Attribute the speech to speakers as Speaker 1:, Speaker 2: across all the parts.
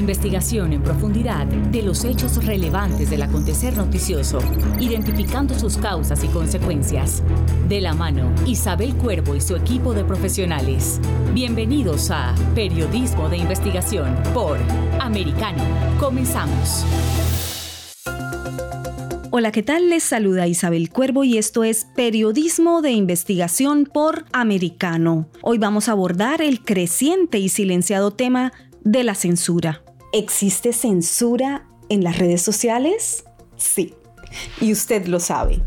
Speaker 1: Investigación en profundidad de los hechos relevantes del acontecer noticioso, identificando sus causas y consecuencias. De la mano, Isabel Cuervo y su equipo de profesionales. Bienvenidos a Periodismo de Investigación por Americano. Comenzamos.
Speaker 2: Hola, ¿qué tal? Les saluda Isabel Cuervo y esto es Periodismo de Investigación por Americano. Hoy vamos a abordar el creciente y silenciado tema de la censura. ¿Existe censura en las redes sociales? Sí, y usted lo sabe.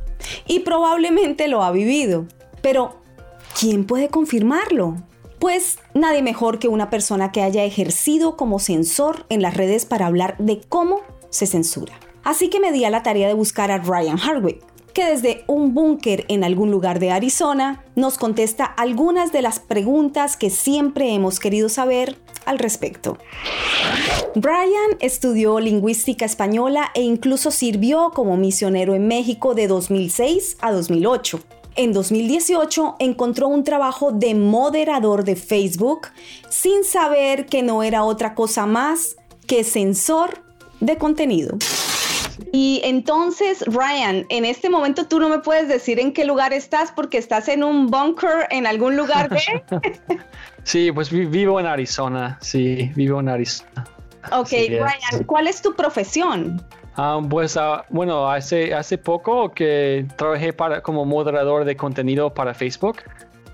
Speaker 2: Y probablemente lo ha vivido. Pero, ¿quién puede confirmarlo? Pues nadie mejor que una persona que haya ejercido como censor en las redes para hablar de cómo se censura. Así que me di a la tarea de buscar a Ryan Hardwick, que desde un búnker en algún lugar de Arizona nos contesta algunas de las preguntas que siempre hemos querido saber al respecto. Brian estudió lingüística española e incluso sirvió como misionero en México de 2006 a 2008. En 2018 encontró un trabajo de moderador de Facebook sin saber que no era otra cosa más que censor de contenido. Y entonces, Ryan, en este momento tú no me puedes decir en qué lugar estás porque estás en un bunker en algún lugar de...
Speaker 3: sí, pues vivo en Arizona, sí, vivo en Arizona.
Speaker 2: Ok, Ryan, ¿cuál es tu profesión?
Speaker 3: Ah, pues ah, bueno, hace, hace poco que trabajé para, como moderador de contenido para Facebook.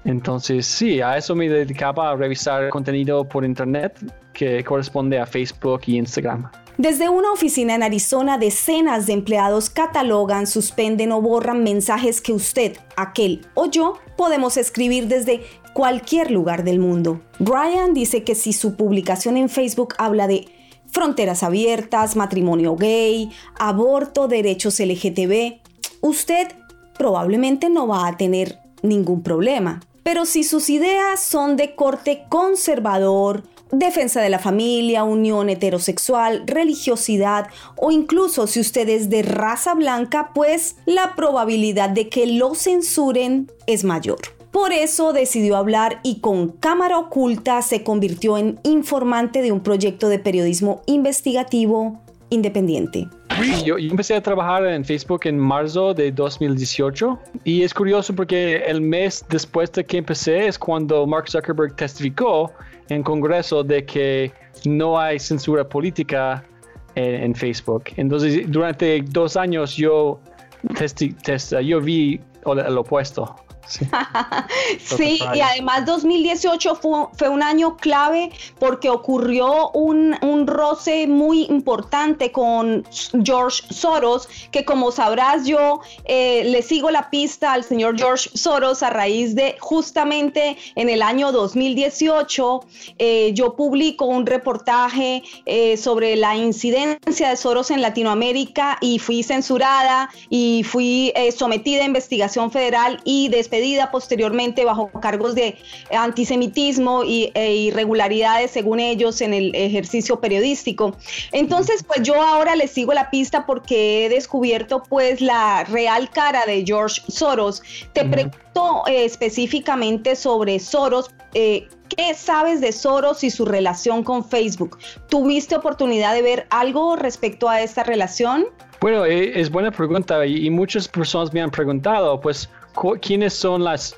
Speaker 3: Entonces, sí, a eso me dedicaba a revisar contenido por internet que corresponde a Facebook y Instagram.
Speaker 2: Desde una oficina en Arizona, decenas de empleados catalogan, suspenden o borran mensajes que usted, aquel o yo podemos escribir desde cualquier lugar del mundo. Brian dice que si su publicación en Facebook habla de fronteras abiertas, matrimonio gay, aborto, derechos LGTB, usted probablemente no va a tener ningún problema. Pero si sus ideas son de corte conservador, defensa de la familia, unión heterosexual, religiosidad o incluso si usted es de raza blanca, pues la probabilidad de que lo censuren es mayor. Por eso decidió hablar y con cámara oculta se convirtió en informante de un proyecto de periodismo investigativo independiente.
Speaker 3: Yo, empecé a trabajar en Facebook en marzo de 2018 y es curioso porque el mes después de que empecé es cuando Mark Zuckerberg testificó en Congreso de que no hay censura política en, Facebook. Entonces, durante dos años yo, yo vi el opuesto.
Speaker 2: Sí, y además 2018 fue, un año clave porque ocurrió un, roce muy importante con George Soros, que como sabrás yo eh, le sigo la pista al señor George Soros a raíz de justamente en el año 2018 eh, yo publico un reportaje eh, sobre la incidencia de Soros en Latinoamérica y fui censurada y fui sometida a investigación federal y despedida posteriormente bajo cargos de antisemitismo y, e irregularidades, según ellos, en el ejercicio periodístico. Entonces, pues yo ahora les sigo la pista porque he descubierto pues la real cara de George Soros. Te pregunto eh, específicamente sobre Soros. Eh, ¿Qué sabes de Soros y su relación con Facebook? ¿Tuviste oportunidad de ver algo respecto a esta relación?
Speaker 3: Bueno, eh, es buena pregunta y muchas personas me han preguntado, pues, quiénes son las,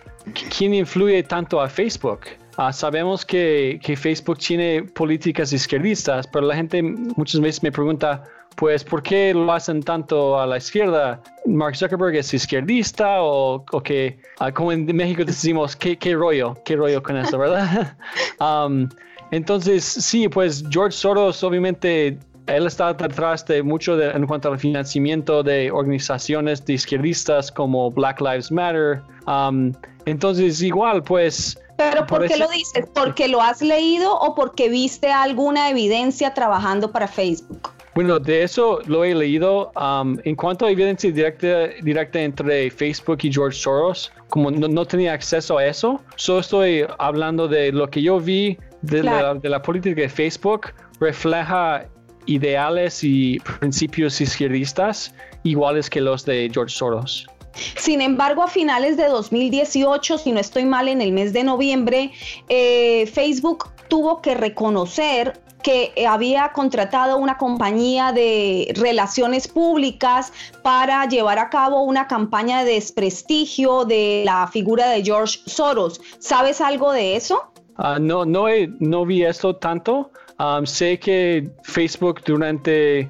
Speaker 3: quién influye tanto a Facebook. Ah, sabemos que, que, Facebook tiene políticas izquierdistas, pero la gente muchas veces me pregunta, pues, ¿por qué lo hacen tanto a la izquierda? ¿Mark Zuckerberg es izquierdista o, o que, ah, como en México decimos, ¿qué, ¿qué, rollo? ¿Qué rollo con eso, verdad? um, entonces, sí, pues George Soros obviamente él está detrás de mucho en cuanto al financiamiento de organizaciones de izquierdistas como Black Lives Matter. Um, entonces, igual, pues
Speaker 2: ¿Pero por, qué lo dices? ¿Porque lo has leído o porque viste alguna evidencia trabajando para Facebook?
Speaker 3: Bueno, de eso lo he leído. Um, en cuanto a evidencia directa, directa entre Facebook y George Soros, como no, tenía acceso a eso, solo estoy hablando de lo que yo vi de, la, de la política de Facebook, refleja ideales y principios izquierdistas iguales que los de George Soros.
Speaker 2: Sin embargo, a finales de 2018, si no estoy mal, en el mes de noviembre, eh, Facebook tuvo que reconocer que había contratado una compañía de relaciones públicas para llevar a cabo una campaña de desprestigio de la figura de George Soros. ¿Sabes algo de eso?
Speaker 3: Ah, no, no, no vi esto tanto. Um, sé que Facebook durante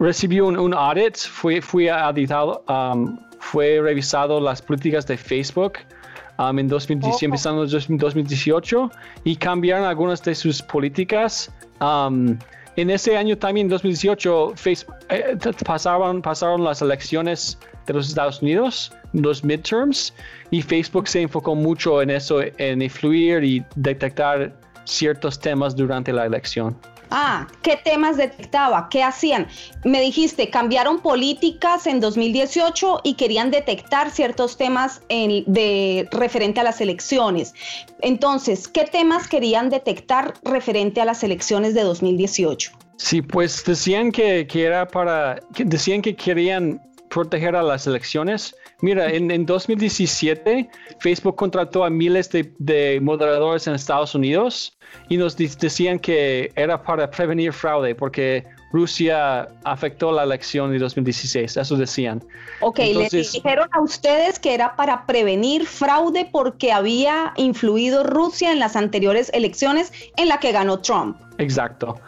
Speaker 3: recibió un, audit, fue, fue um, fue revisado las políticas de Facebook um, en 2017, empezando en 2018 y cambiaron algunas de sus políticas. Um, en ese año también, 2018, Facebook, eh, pasaron, pasaron las elecciones de los Estados Unidos, los midterms, y Facebook se enfocó mucho en eso, en influir y detectar ciertos temas durante la elección.
Speaker 2: Ah, ¿qué temas detectaba? ¿Qué hacían? Me dijiste, cambiaron políticas en 2018 y querían detectar ciertos temas de referente a las elecciones. Entonces, ¿qué temas querían detectar referente a las elecciones de 2018?
Speaker 3: Sí, pues decían que, que era para, decían que querían proteger a las elecciones. Mira, en, 2017 Facebook contrató a miles de, moderadores en Estados Unidos y nos decían que era para prevenir fraude porque Rusia afectó la elección de 2016, eso decían.
Speaker 2: Ok, les dijeron a ustedes que era para prevenir fraude porque había influido Rusia en las anteriores elecciones en la que ganó Trump.
Speaker 3: Exacto.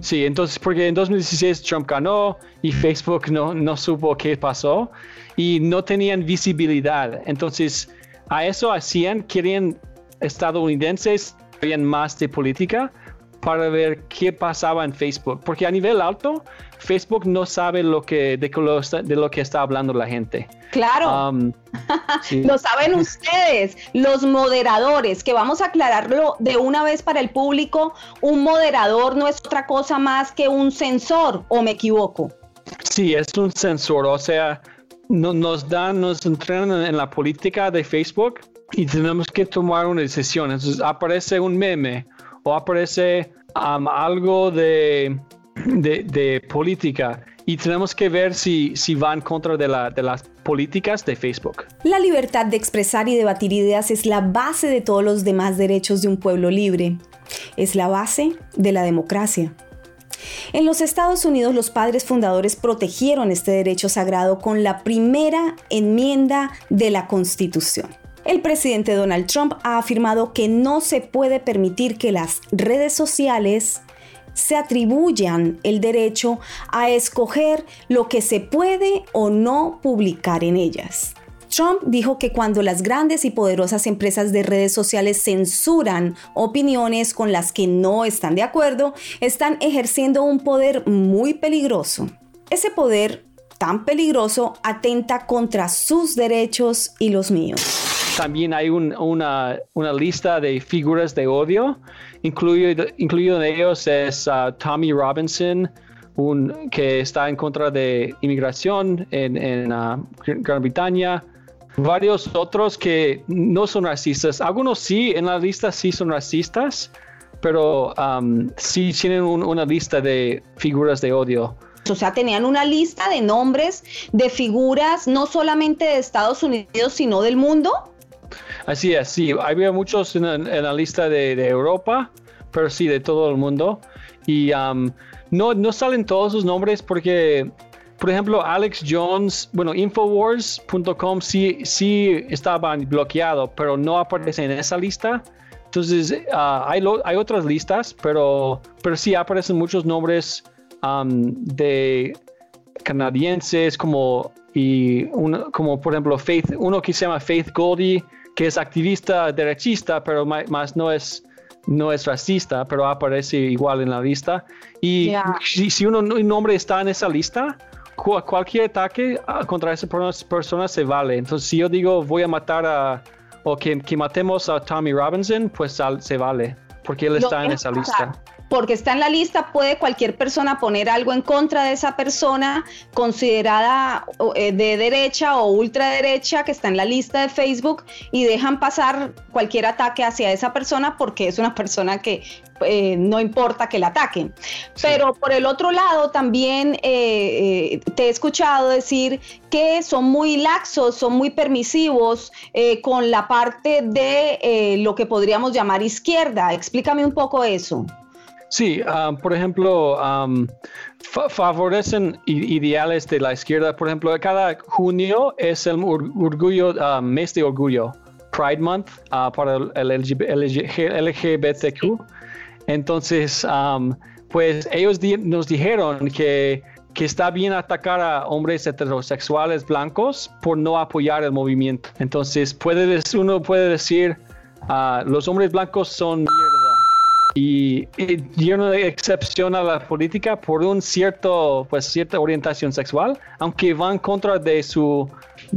Speaker 3: sí, entonces porque en 2016 Trump ganó y Facebook no, no supo qué pasó y no tenían visibilidad. Entonces a eso hacían, querían estadounidenses, sabían más de política para ver qué pasaba en Facebook, porque a nivel alto, Facebook no sabe lo que, de, lo, de lo que está hablando la gente.
Speaker 2: Claro. Um, lo saben ustedes, los moderadores, que vamos a aclararlo de una vez para el público. Un moderador no es otra cosa más que un sensor, ¿o me equivoco?
Speaker 3: Sí, es un sensor, o sea, nos dan, nos entrenan en la política de Facebook y tenemos que tomar una decisión. Entonces aparece un meme o aparece um, algo de, de, política y tenemos que ver si, si va en contra de, la, de las políticas de Facebook.
Speaker 2: La libertad de expresar y debatir ideas es la base de todos los demás derechos de un pueblo libre. Es la base de la democracia. En los Estados Unidos los padres fundadores protegieron este derecho sagrado con la primera enmienda de la Constitución. El presidente Donald Trump ha afirmado que no se puede permitir que las redes sociales se atribuyan el derecho a escoger lo que se puede o no publicar en ellas. Trump dijo que cuando las grandes y poderosas empresas de redes sociales censuran opiniones con las que no están de acuerdo, están ejerciendo un poder muy peligroso. Ese poder tan peligroso atenta contra sus derechos y los míos.
Speaker 3: También hay una, lista de figuras de odio, incluido, incluido en ellos es uh, Tommy Robinson, un, que está en contra de inmigración en, uh, Gran Bretaña, varios otros que no son racistas. Algunos sí, en la lista sí son racistas, pero um, sí tienen una lista de figuras de odio.
Speaker 2: O sea, tenían una lista de nombres de figuras no solamente de Estados Unidos, sino del mundo.
Speaker 3: Así es, sí, había muchos en, la lista de, Europa, pero sí de todo el mundo. Y um, no, no salen todos sus nombres porque, por ejemplo, Alex Jones, bueno, Infowars.com sí, sí estaba bloqueado, pero no aparece en esa lista. Entonces, uh, hay, hay otras listas, pero, pero sí aparecen muchos nombres um, de canadienses como y como por ejemplo Faith, uno que se llama Faith Goldie, que es activista derechista, pero más no es, no es racista, pero aparece igual en la lista. Y si, uno, un nombre está en esa lista, cualquier ataque ah, contra esa persona se vale. Entonces, si yo digo voy a matar a o que, que matemos a Tommy Robinson, pues se vale, porque él está en esa lista
Speaker 4: porque está en la lista, puede cualquier persona poner algo en contra de esa persona considerada eh, de derecha o ultraderecha que está en la lista de Facebook y dejan pasar cualquier ataque hacia esa persona porque es una persona que eh, no importa que la ataquen. Pero por el otro lado, también eh, te he escuchado decir que son muy laxos, son muy permisivos con la parte de lo que podríamos llamar izquierda. Explícame un poco eso.
Speaker 3: Sí, um, por ejemplo, um, favorecen ideales de la izquierda. Por ejemplo, cada junio es el orgullo, um, mes de orgullo, Pride Month uh, para el LGBTQ. Entonces, pues ellos nos dijeron que, que está bien atacar a hombres heterosexuales blancos por no apoyar el movimiento. Entonces, puede, uno puede decir, uh, los hombres blancos son y, yo no excepción a la política por un cierto, pues cierta orientación sexual, aunque van contra de su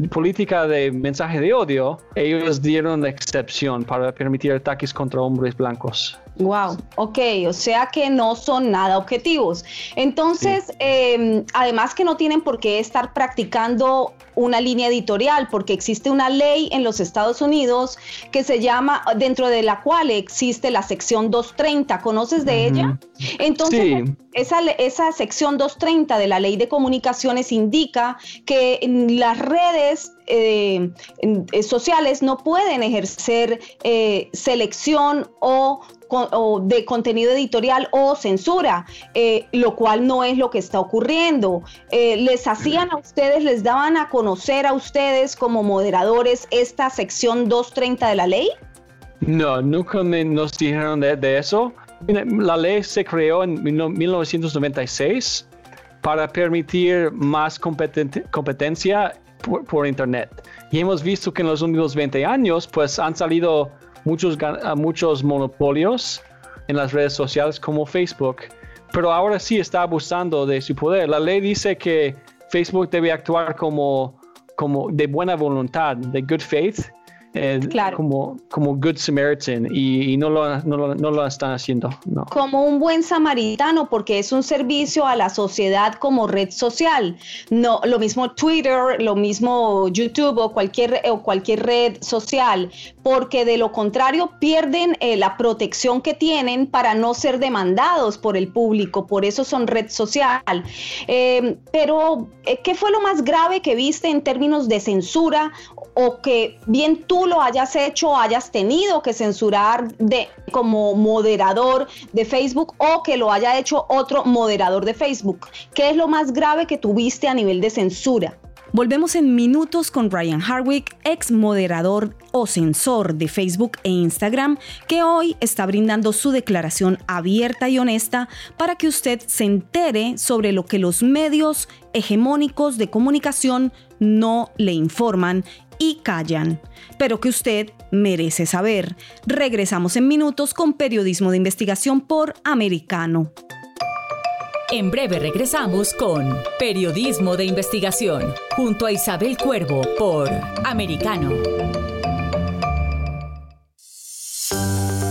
Speaker 3: política de mensaje de odio, ellos dieron excepción para permitir ataques contra hombres blancos.
Speaker 4: Wow, ok, o sea que no son nada objetivos. Entonces, em, además que no tienen por qué estar practicando una línea editorial, porque existe una ley en los Estados Unidos que se llama, dentro de la cual existe la sección 230. ¿Conoces de ella? Entonces, esa, esa sección 230 de la ley de comunicaciones indica que las redes eh, eh, sociales no pueden ejercer eh, selección o de contenido editorial o censura, lo cual no es lo que está ocurriendo. ¿Les hacían a ustedes, les daban a conocer a ustedes como moderadores esta sección 230 de la ley?
Speaker 3: No, nunca nos dijeron de, eso. La ley se creó en 1996 para permitir más competencia por, por, Internet. Y hemos visto que en los últimos 20 años, pues han salido muchos, muchos monopolios en las redes sociales como Facebook, pero ahora sí está abusando de su poder. La ley dice que Facebook debe actuar como, como de buena voluntad, de good faith, eh, como, como Good Samaritan y, no, lo, no, lo, están haciendo. No.
Speaker 4: Como un buen samaritano porque es un servicio a la sociedad como red social. No, lo mismo Twitter, lo mismo YouTube o cualquier, o cualquier red social, porque de lo contrario pierden eh, la protección que tienen para no ser demandados por el público, por eso son red social. Eh, pero, ¿qué fue lo más grave que viste en términos de censura o que bien tú lo hayas hecho, hayas tenido que censurar de, como moderador de Facebook o que lo haya hecho otro moderador de Facebook. ¿Qué es lo más grave que tuviste a nivel de censura?
Speaker 2: Volvemos en minutos con Ryan Harwick, ex moderador o censor de Facebook e Instagram, que hoy está brindando su declaración abierta y honesta para que usted se entere sobre lo que los medios hegemónicos de comunicación no le informan y callan, pero que usted merece saber. Regresamos en minutos con periodismo de investigación por Americano.
Speaker 1: En breve regresamos con Periodismo de Investigación junto a Isabel Cuervo por Americano.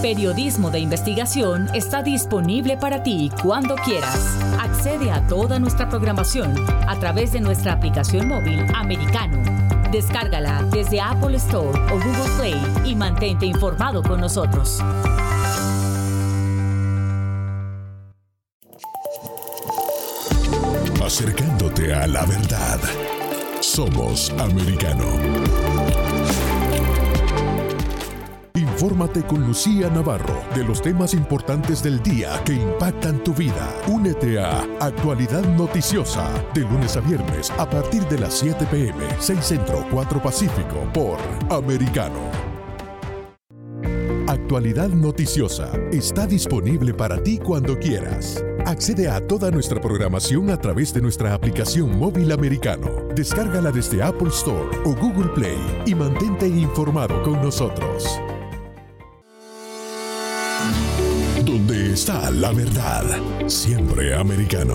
Speaker 1: Periodismo de Investigación está disponible para ti cuando quieras. Accede a toda nuestra programación a través de nuestra aplicación móvil Americano Descárgala desde Apple Store o Google Play y mantente informado con nosotros.
Speaker 5: Acercándote a la verdad. Somos americano. Infórmate con Lucía Navarro de los temas importantes del día que impactan tu vida. Únete a Actualidad Noticiosa de lunes a viernes a partir de las 7 pm, 6 Centro, 4 Pacífico por Americano. Actualidad Noticiosa está disponible para ti cuando quieras. Accede a toda nuestra programación a través de nuestra aplicación móvil americano. Descárgala desde Apple Store o Google Play y mantente informado con nosotros. Donde está la verdad, siempre americano.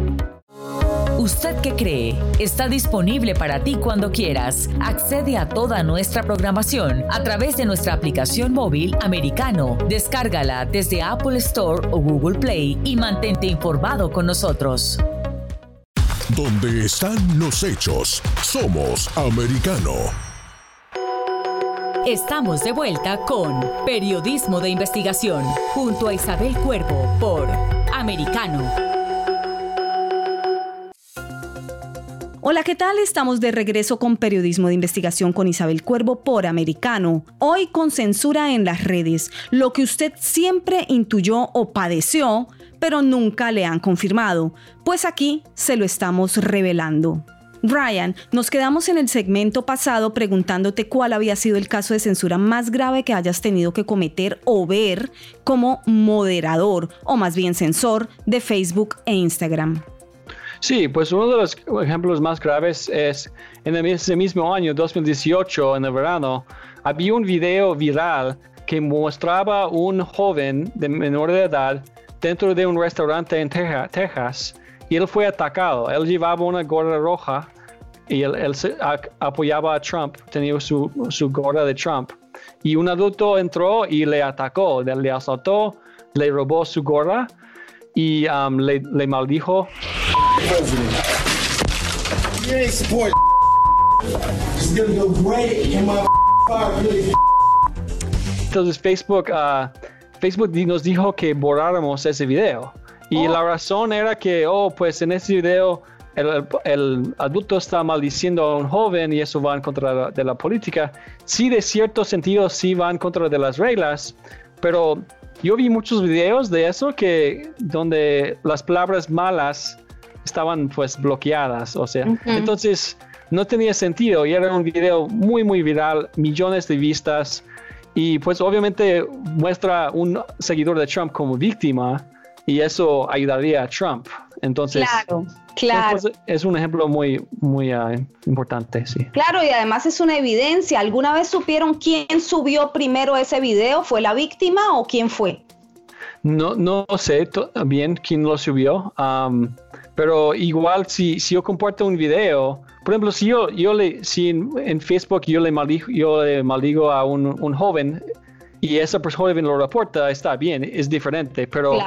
Speaker 1: ¿Usted qué cree? Está disponible para ti cuando quieras. Accede a toda nuestra programación a través de nuestra aplicación móvil americano. Descárgala desde Apple Store o Google Play y mantente informado con nosotros.
Speaker 5: Donde están los hechos, somos americano.
Speaker 1: Estamos de vuelta con Periodismo de Investigación junto a Isabel Cuervo por Americano.
Speaker 2: Hola, ¿qué tal? Estamos de regreso con Periodismo de Investigación con Isabel Cuervo por Americano. Hoy con censura en las redes, lo que usted siempre intuyó o padeció, pero nunca le han confirmado. Pues aquí se lo estamos revelando. Brian, nos quedamos en el segmento pasado preguntándote cuál había sido el caso de censura más grave que hayas tenido que cometer o ver como moderador, o más bien censor, de Facebook e Instagram.
Speaker 3: Sí, pues uno de los ejemplos más graves es en ese mismo año, 2018, en el verano, había un video viral que mostraba un joven de menor de edad dentro de un restaurante en Texas y él fue atacado. Él llevaba una gorra roja y él, apoyaba a Trump, tenía su, gorra de Trump. Y un adulto entró y le atacó, le, asaltó, le robó su gorra y um, le, le maldijo Entonces Facebook, uh, Facebook nos dijo que borráramos ese video. Y oh. la razón era que, oh, pues en ese video el, el, adulto está maldiciendo a un joven y eso va en contra de la política. Sí, de cierto sentido, sí va en contra de las reglas, pero yo vi muchos videos de eso que donde las palabras malas estaban pues bloqueadas, o sea, entonces no tenía sentido y era un video muy muy viral, millones de vistas y pues obviamente muestra un seguidor de Trump como víctima y eso ayudaría a Trump. Entonces,
Speaker 4: claro, claro.
Speaker 3: es un ejemplo muy, muy uh, importante, sí.
Speaker 4: Claro, y además es una evidencia. ¿Alguna vez supieron quién subió primero ese video? ¿Fue la víctima o quién fue?
Speaker 3: No, no sé bien quién lo subió. Um, pero igual si, si yo comparto un video, por ejemplo, si yo, yo le, si en, Facebook yo le maldigo, yo le maldigo a un, un, joven y esa persona lo reporta, está bien, es diferente, pero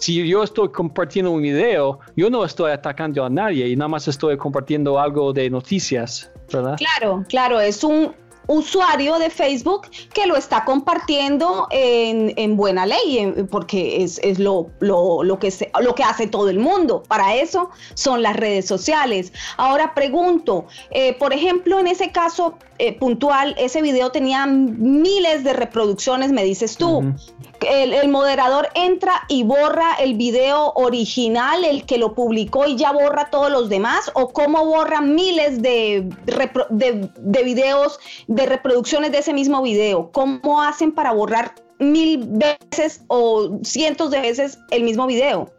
Speaker 3: si yo estoy compartiendo un video, yo no estoy atacando a nadie y nada más estoy compartiendo algo de noticias, ¿verdad?
Speaker 4: Claro, claro, es un, usuario de Facebook que lo está compartiendo en, buena ley, porque es, lo, lo, que lo que hace todo el mundo. Para eso son las redes sociales. Ahora pregunto, eh, por ejemplo, en ese caso eh, puntual, ese video tenía miles de reproducciones, me dices tú el, moderador entra y borra el video original, el que lo publicó y ya borra todos los demás, o cómo borra miles de, de, videos, de reproducciones de ese mismo video, cómo hacen para borrar mil veces o cientos de veces el mismo video.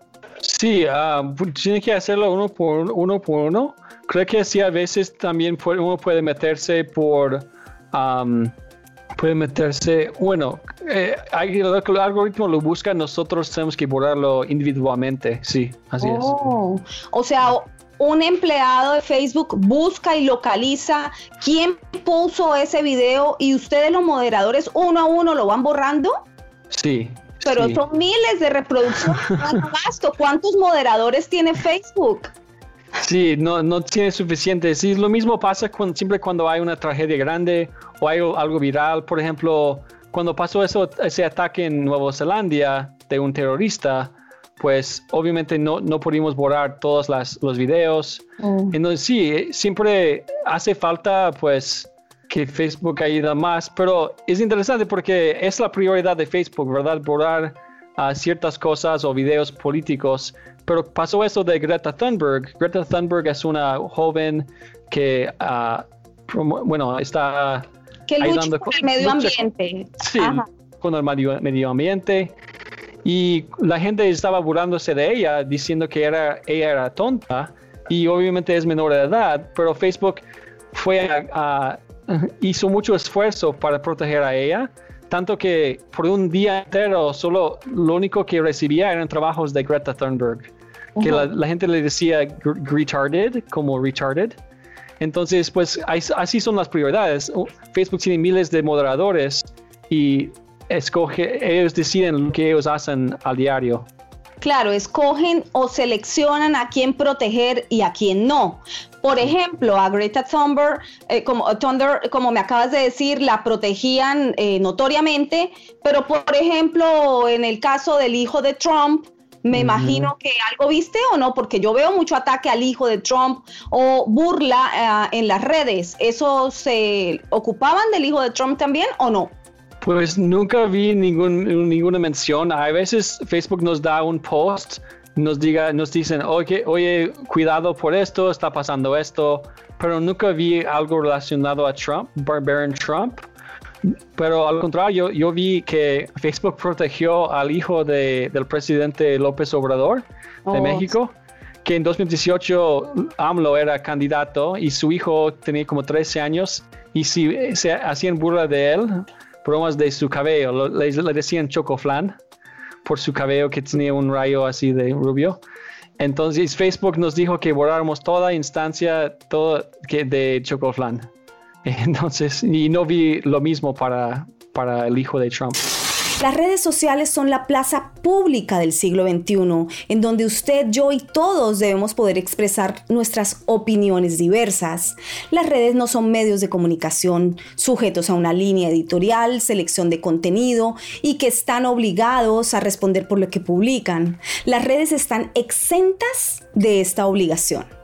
Speaker 3: Sí, uh, tiene que hacerlo uno por uno por uno. Creo que sí, a veces también uno puede meterse por puede meterse, bueno, eh, el algoritmo lo busca, nosotros tenemos que borrarlo individualmente, sí, así es.
Speaker 4: Oh, o sea, un empleado de Facebook busca y localiza quién puso ese video y ustedes los moderadores uno a uno lo van borrando.
Speaker 3: Sí.
Speaker 4: Pero son miles de reproducciones. ¿Cuántos moderadores tiene Facebook?
Speaker 3: Sí, no, no tiene suficiente. Sí, lo mismo pasa con, siempre cuando hay una tragedia grande o hay algo viral. Por ejemplo, cuando pasó eso, ese ataque en Nueva Zelanda de un terrorista, pues obviamente no, no pudimos borrar todos los videos. Oh. Entonces sí, siempre hace falta pues que Facebook ayuda más, pero es interesante porque es la prioridad de Facebook, ¿verdad? Borrar uh, ciertas cosas o videos políticos pero pasó eso de Greta Thunberg. Greta Thunberg es una joven que, ah, bueno, está
Speaker 4: que ayudando con el medio ambiente.
Speaker 3: sí, con el medio, ambiente. y la gente estaba burlándose de ella, diciendo que era, ella era tonta y obviamente es menor de edad, pero Facebook fue a, hizo mucho esfuerzo para proteger a ella, tanto que por un día entero solo lo único que recibía eran trabajos de Greta Thunberg, que la, gente le decía retarded, como retarded. Entonces, pues así son las prioridades. Facebook tiene miles de moderadores y escoge, ellos deciden lo que ellos hacen al diario.
Speaker 4: Claro, escogen o seleccionan a quién proteger y a quién no. Por ejemplo, a Greta Thunberg, eh, como, Thunder, como me acabas de decir, la protegían eh, notoriamente, pero por ejemplo, en el caso del hijo de Trump, me imagino que algo viste o no, porque yo veo mucho ataque al hijo de Trump o burla eh, en las redes. ¿Eso se ocupaban del hijo de Trump también o no?
Speaker 3: Pues nunca vi ningún, ninguna mención. A veces Facebook nos da un post, nos diga, nos dicen, oye, oye, cuidado por esto, está pasando esto, pero nunca vi algo relacionado a Trump, Barbarian Trump. Pero al contrario, yo, vi que Facebook protegió al hijo de, del presidente López Obrador de oh. México, que en 2018 AMLO era candidato y su hijo tenía como 13 años y si se hacían burla de él, bromas de su cabello. Le, decían chocoflan por su cabello que tenía un rayo así de rubio. Entonces Facebook nos dijo que borráramos toda instancia todo que de chocoflan. Entonces, y no vi lo mismo para, para el hijo de Trump.
Speaker 2: Las redes sociales son la plaza pública del siglo XXI, en donde usted, yo y todos debemos poder expresar nuestras opiniones diversas. Las redes no son medios de comunicación sujetos a una línea editorial, selección de contenido y que están obligados a responder por lo que publican. Las redes están exentas de esta obligación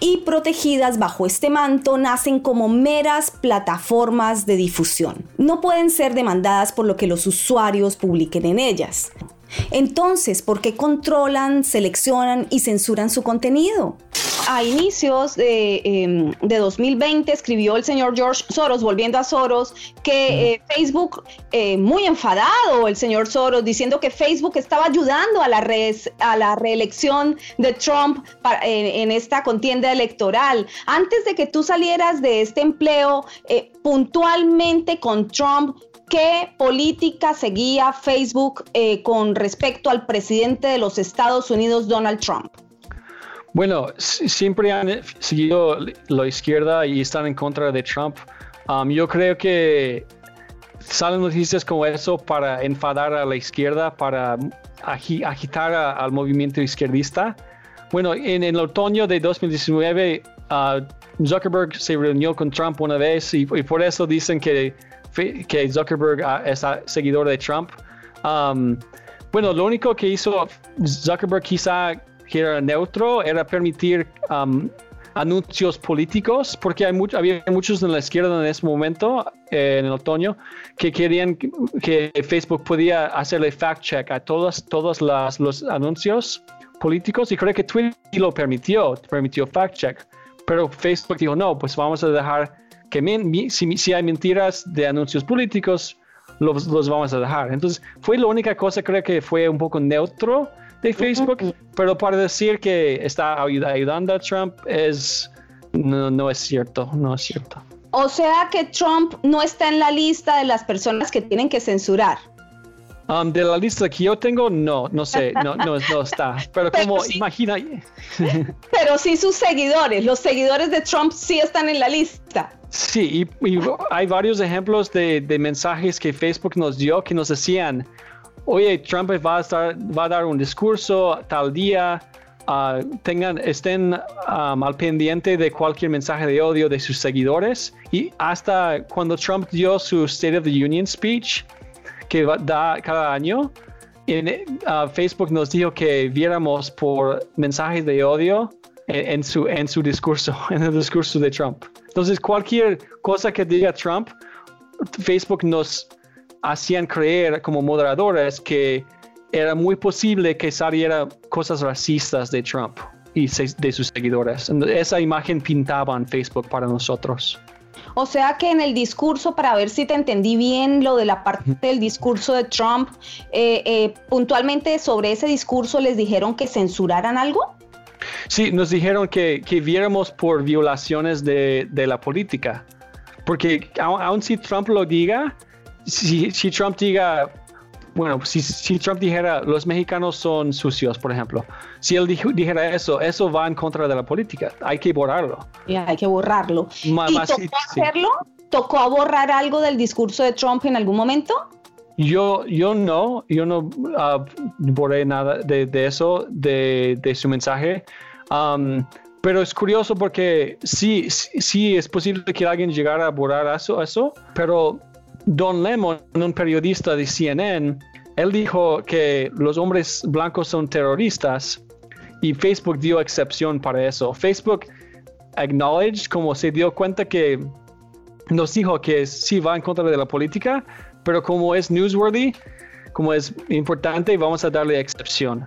Speaker 2: y protegidas bajo este manto nacen como meras plataformas de difusión. No pueden ser demandadas por lo que los usuarios publiquen en ellas. Entonces, ¿por qué controlan, seleccionan y censuran su contenido?
Speaker 4: a inicios de, 2020 em, escribió el señor George Soros, volviendo a Soros, que eh, Facebook, eh, muy enfadado el señor Soros, diciendo que Facebook estaba ayudando a la, a la reelección de Trump en, esta contienda electoral. Antes de que tú salieras de este empleo, eh, puntualmente con Trump, ¿Qué política seguía Facebook con respecto al presidente de los Estados Unidos, Donald Trump?
Speaker 3: Bueno, siempre han seguido la izquierda y están en contra de Trump. Um, yo creo que salen noticias como eso para enfadar a la izquierda, para agitar al movimiento izquierdista. Bueno, en, el otoño de 2019, uh, Zuckerberg se reunió con Trump una vez y, por eso dicen que, que Zuckerberg uh, es seguidor de Trump. Um, bueno, lo único que hizo Zuckerberg quizá que era neutro era permitir um, anuncios políticos, porque hay había muchos en la izquierda en ese momento, eh, en el otoño, que querían que, Facebook podía hacerle fact-check a todos, todos los anuncios políticos y creo que Twitter lo permitió, permitió fact-check, pero Facebook dijo, no, pues vamos a dejar que si, si, hay mentiras de anuncios políticos, los, los vamos a dejar. Entonces, fue la única cosa, creo que fue un poco neutro de Facebook, pero para decir que está ayudando a Trump es no, es cierto, no es cierto.
Speaker 4: O sea que Trump no está en la lista de las personas que tienen que censurar.
Speaker 3: Um, de la lista que yo tengo, no, no sé, no, no, está. Pero, como imagina.
Speaker 4: pero sí sus seguidores, los seguidores de Trump sí están en la lista.
Speaker 3: Sí, y, hay varios ejemplos de, de, mensajes que Facebook nos dio que nos decían, oye, Trump va a, estar, va a dar un discurso tal día, ah, tengan, estén um, al pendiente de cualquier mensaje de odio de sus seguidores. Y hasta cuando Trump dio su State of the Union speech, que da cada año, en, uh, Facebook nos dijo que viéramos por mensajes de odio en, su, en su discurso, en el discurso de Trump. Entonces, cualquier cosa que diga Trump, Facebook nos hacían creer como moderadores que era muy posible que saliera cosas racistas de Trump y de sus seguidores. Esa imagen pintaba en Facebook para nosotros.
Speaker 4: O sea que en el discurso, para ver si te entendí bien lo de la parte del discurso de Trump, eh, eh, puntualmente sobre ese discurso les dijeron que censuraran algo.
Speaker 3: Sí, nos dijeron que, que viéramos por violaciones de, de la política. Porque aun, si Trump lo diga, si, si Trump diga, bueno, si, si, Trump dijera los mexicanos son sucios, por ejemplo, si él dijera eso, eso va en contra de la política. Hay que borrarlo.
Speaker 4: Ya, hay que borrarlo. ¿Y tocó hacerlo? ¿Tocó borrar algo del discurso de Trump en algún momento?
Speaker 3: Yo, yo no, yo no uh, borré nada de, de eso, de, de, su mensaje. Um, pero es curioso porque sí, sí, es posible que alguien llegara a borrar eso, eso pero Don Lemon, un periodista de CNN, él dijo que los hombres blancos son terroristas y Facebook dio excepción para eso. Facebook acknowledged, como se dio cuenta que nos dijo que sí va en contra de la política, pero como es newsworthy, como es importante, vamos a darle excepción.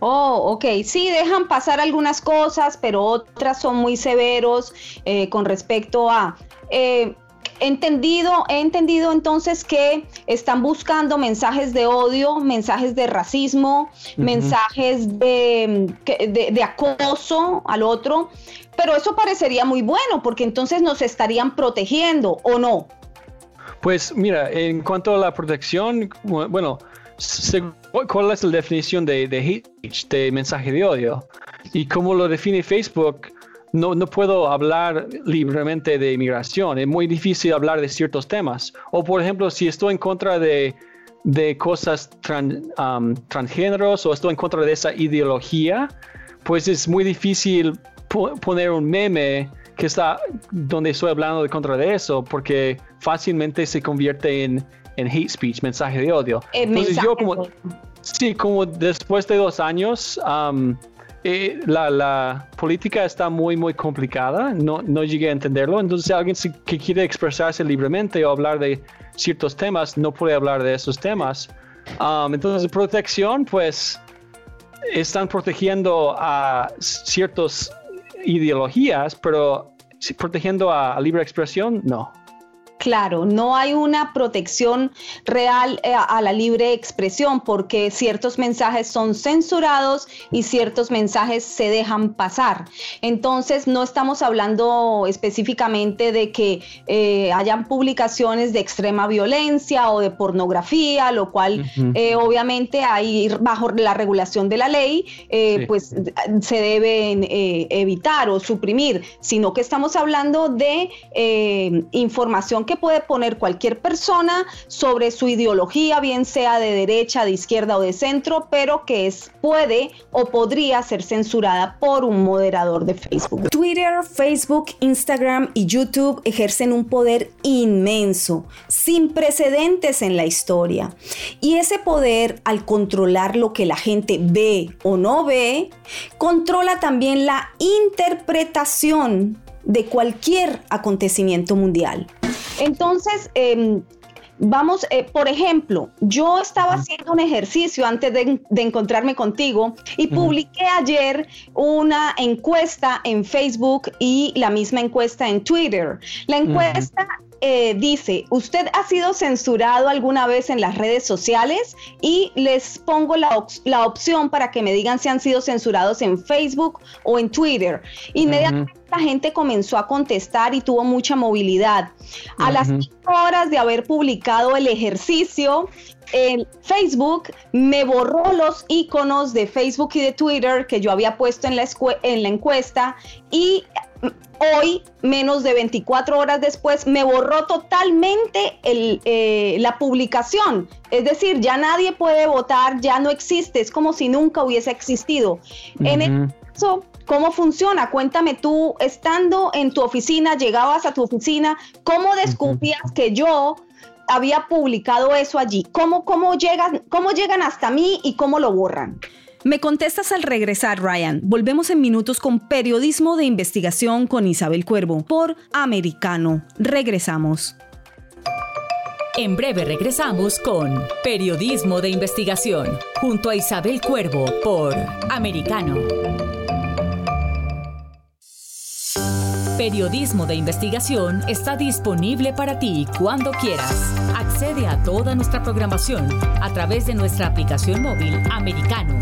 Speaker 4: Oh, ok. Sí, dejan pasar algunas cosas, pero otras son muy severos eh, con respecto a... Eh, entendido, he entendido entonces que están buscando mensajes de odio, mensajes de racismo, mensajes de, de, acoso al otro, pero eso parecería muy bueno porque entonces nos estarían protegiendo o no.
Speaker 3: Pues mira, en cuanto a la protección, bueno, ¿cuál es la definición de, de hate speech, de mensaje de odio? Y como lo define Facebook, no, no, puedo hablar libremente de inmigración. Es muy difícil hablar de ciertos temas. O, por ejemplo, si estoy en contra de, de cosas um, transgéneros o estoy en contra de esa ideología, pues es muy difícil poner un meme que está donde estoy hablando de contra de eso, porque fácilmente se convierte en, en hate speech, mensaje de odio. Entonces yo como, sí, como después de dos años, eh, la, la, política está muy, muy complicada, no, no llegué a entenderlo, entonces alguien que quiere expresarse libremente o hablar de ciertos temas, no puede hablar de esos temas. entonces, protección, pues, están protegiendo a ciertas ideologías, pero protegiendo a libre expresión, no.
Speaker 4: Claro, no hay una protección real eh, a la libre expresión porque ciertos mensajes son censurados y ciertos mensajes se dejan pasar. Entonces, no estamos hablando específicamente de que eh, hayan publicaciones de extrema violencia o de pornografía, lo cual eh, obviamente ahí bajo la regulación de la ley, pues se deben evitar o suprimir, sino que estamos hablando de información que puede poner cualquier persona sobre su ideología, bien sea de derecha, de izquierda o de centro, pero que es, puede o podría ser censurada por un moderador de Facebook.
Speaker 2: Twitter, Facebook, Instagram y YouTube ejercen un poder inmenso, sin precedentes en la historia. Y ese poder, al controlar lo que la gente ve o no ve, controla también la interpretación de cualquier acontecimiento mundial.
Speaker 4: Entonces, em, Vamos, eh, por ejemplo, yo estaba haciendo un ejercicio antes de, encontrarme contigo y publiqué ayer una encuesta en Facebook y la misma encuesta en Twitter. La encuesta eh, dice, ¿usted ha sido censurado alguna vez en las redes sociales? Y les pongo la, opción para que me digan si han sido censurados en Facebook o en Twitter. Inmediatamente la gente comenzó a contestar y tuvo mucha movilidad. A las horas de haber publicado el ejercicio, en Facebook me borró los iconos de Facebook y de Twitter que yo había puesto en la, en la encuesta y hoy, menos de 24 horas después, me borró totalmente eh, la publicación. Es decir, ya nadie puede votar, ya no existe, es como si nunca hubiese existido. En el caso, ¿cómo funciona? Cuéntame tú, estando en tu oficina, llegabas a tu oficina, ¿cómo descubrías que yo había publicado eso allí? ¿Cómo, cómo, llegan, ¿Cómo llegan hasta mí y cómo lo borran?
Speaker 2: Me contestas al regresar, Ryan. Volvemos en minutos con periodismo de investigación con Isabel Cuervo por Americano. Regresamos.
Speaker 1: En breve regresamos con Periodismo de Investigación junto a Isabel Cuervo por Americano. Periodismo de investigación está disponible para ti cuando quieras. Accede a toda nuestra programación a través de nuestra aplicación móvil americano.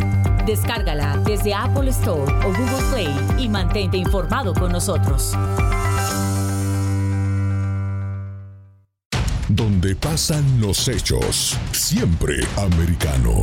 Speaker 1: Descárgala desde Apple Store o Google Play y mantente informado con nosotros.
Speaker 5: Donde pasan los hechos, siempre americano.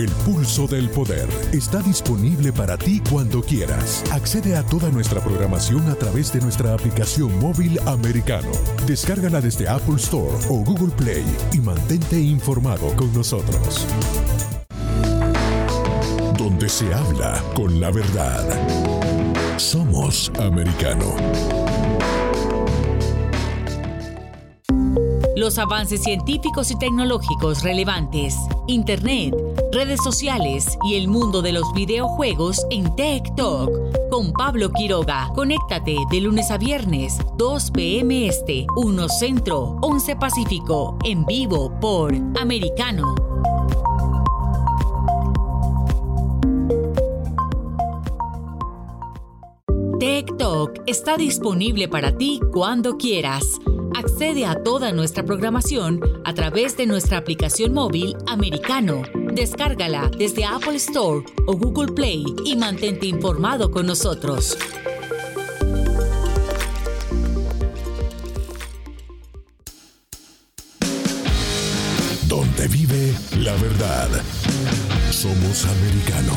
Speaker 5: El pulso del poder está disponible para ti cuando quieras. Accede a toda nuestra programación a través de nuestra aplicación móvil americano. Descárgala desde Apple Store o Google Play y mantente informado con nosotros. Donde se habla con la verdad. Somos americano.
Speaker 1: Los avances científicos y tecnológicos relevantes, Internet, redes sociales y el mundo de los videojuegos en Tech Talk con Pablo Quiroga. Conéctate de lunes a viernes, 2 p.m. Este, 1 Centro, 11 Pacífico, en vivo por Americano. Tech Talk está disponible para ti cuando quieras Accede a toda nuestra programación a través de nuestra aplicación móvil americano. Descárgala desde Apple Store o Google Play y mantente informado con nosotros.
Speaker 5: Donde vive la verdad. Somos americano.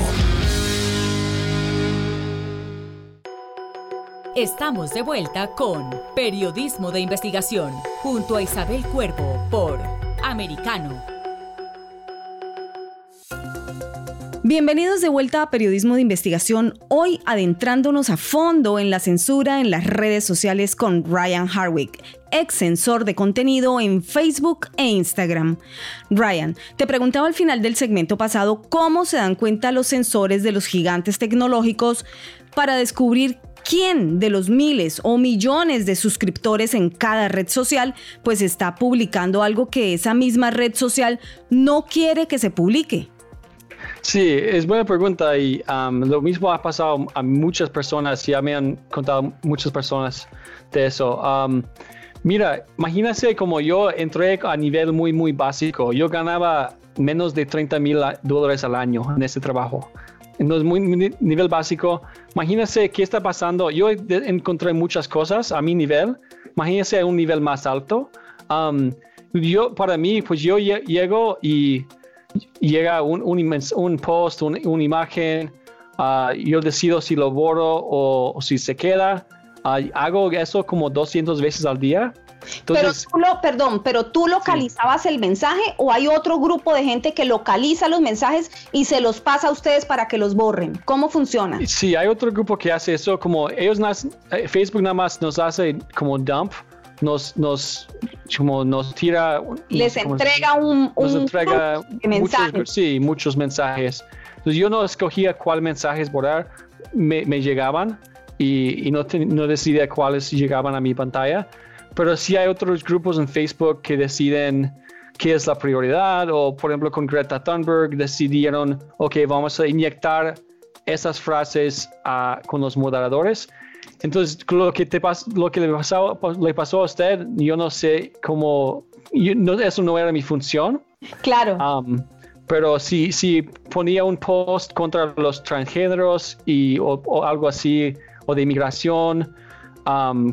Speaker 1: Estamos de vuelta con Periodismo de Investigación junto a Isabel Cuervo por Americano.
Speaker 2: Bienvenidos de vuelta a Periodismo de Investigación, hoy adentrándonos a fondo en la censura en las redes sociales con Ryan Harwick, ex censor de contenido en Facebook e Instagram. Ryan, te preguntaba al final del segmento pasado cómo se dan cuenta los censores de los gigantes tecnológicos para descubrir quién de los miles o millones de suscriptores en cada red social pues está publicando algo que esa misma red social no quiere que se publique.
Speaker 3: Sí, es buena pregunta y um, lo mismo ha pasado a muchas personas, ya me han contado muchas personas de eso. Um, mira, imagínese como yo entré a nivel muy, muy básico. Yo ganaba menos de 30 mil dólares al año en ese trabajo. Entonces, muy, nivel básico. Imagínense qué está pasando. Yo encontré muchas cosas a mi nivel. Imagínense a un nivel más alto. Um, yo, para mí, pues yo llego y llega un, un, post, una imagen. Uh, yo decido si lo borro o, si se queda. Uh, hago eso como 200 veces al día
Speaker 4: pero tú lo, perdón, pero tú localizabas el mensaje o hay otro grupo de gente que localiza los mensajes y se los pasa a ustedes para que los borren. ¿Cómo funciona?
Speaker 3: Sí, hay otro grupo que hace eso, como ellos, eh, Facebook nada más nos hace como dump, nos, nos, como nos tira.
Speaker 4: Les entrega un,
Speaker 3: nos entrega muchos, sí, muchos mensajes. Entonces yo no escogía cuál mensajes borrar, me, llegaban y, y no, no decidía cuáles llegaban a mi pantalla pero sí hay otros grupos en Facebook que deciden qué es la prioridad o por ejemplo con Greta Thunberg decidieron, ok, vamos a inyectar esas frases con los moderadores. Entonces, lo que, te lo que le, pasó, le pasó a usted, yo no sé cómo, no, eso no era mi función.
Speaker 4: Claro.
Speaker 3: Um, pero si, si ponía un post contra los transgéneros y, o algo así, o de inmigración,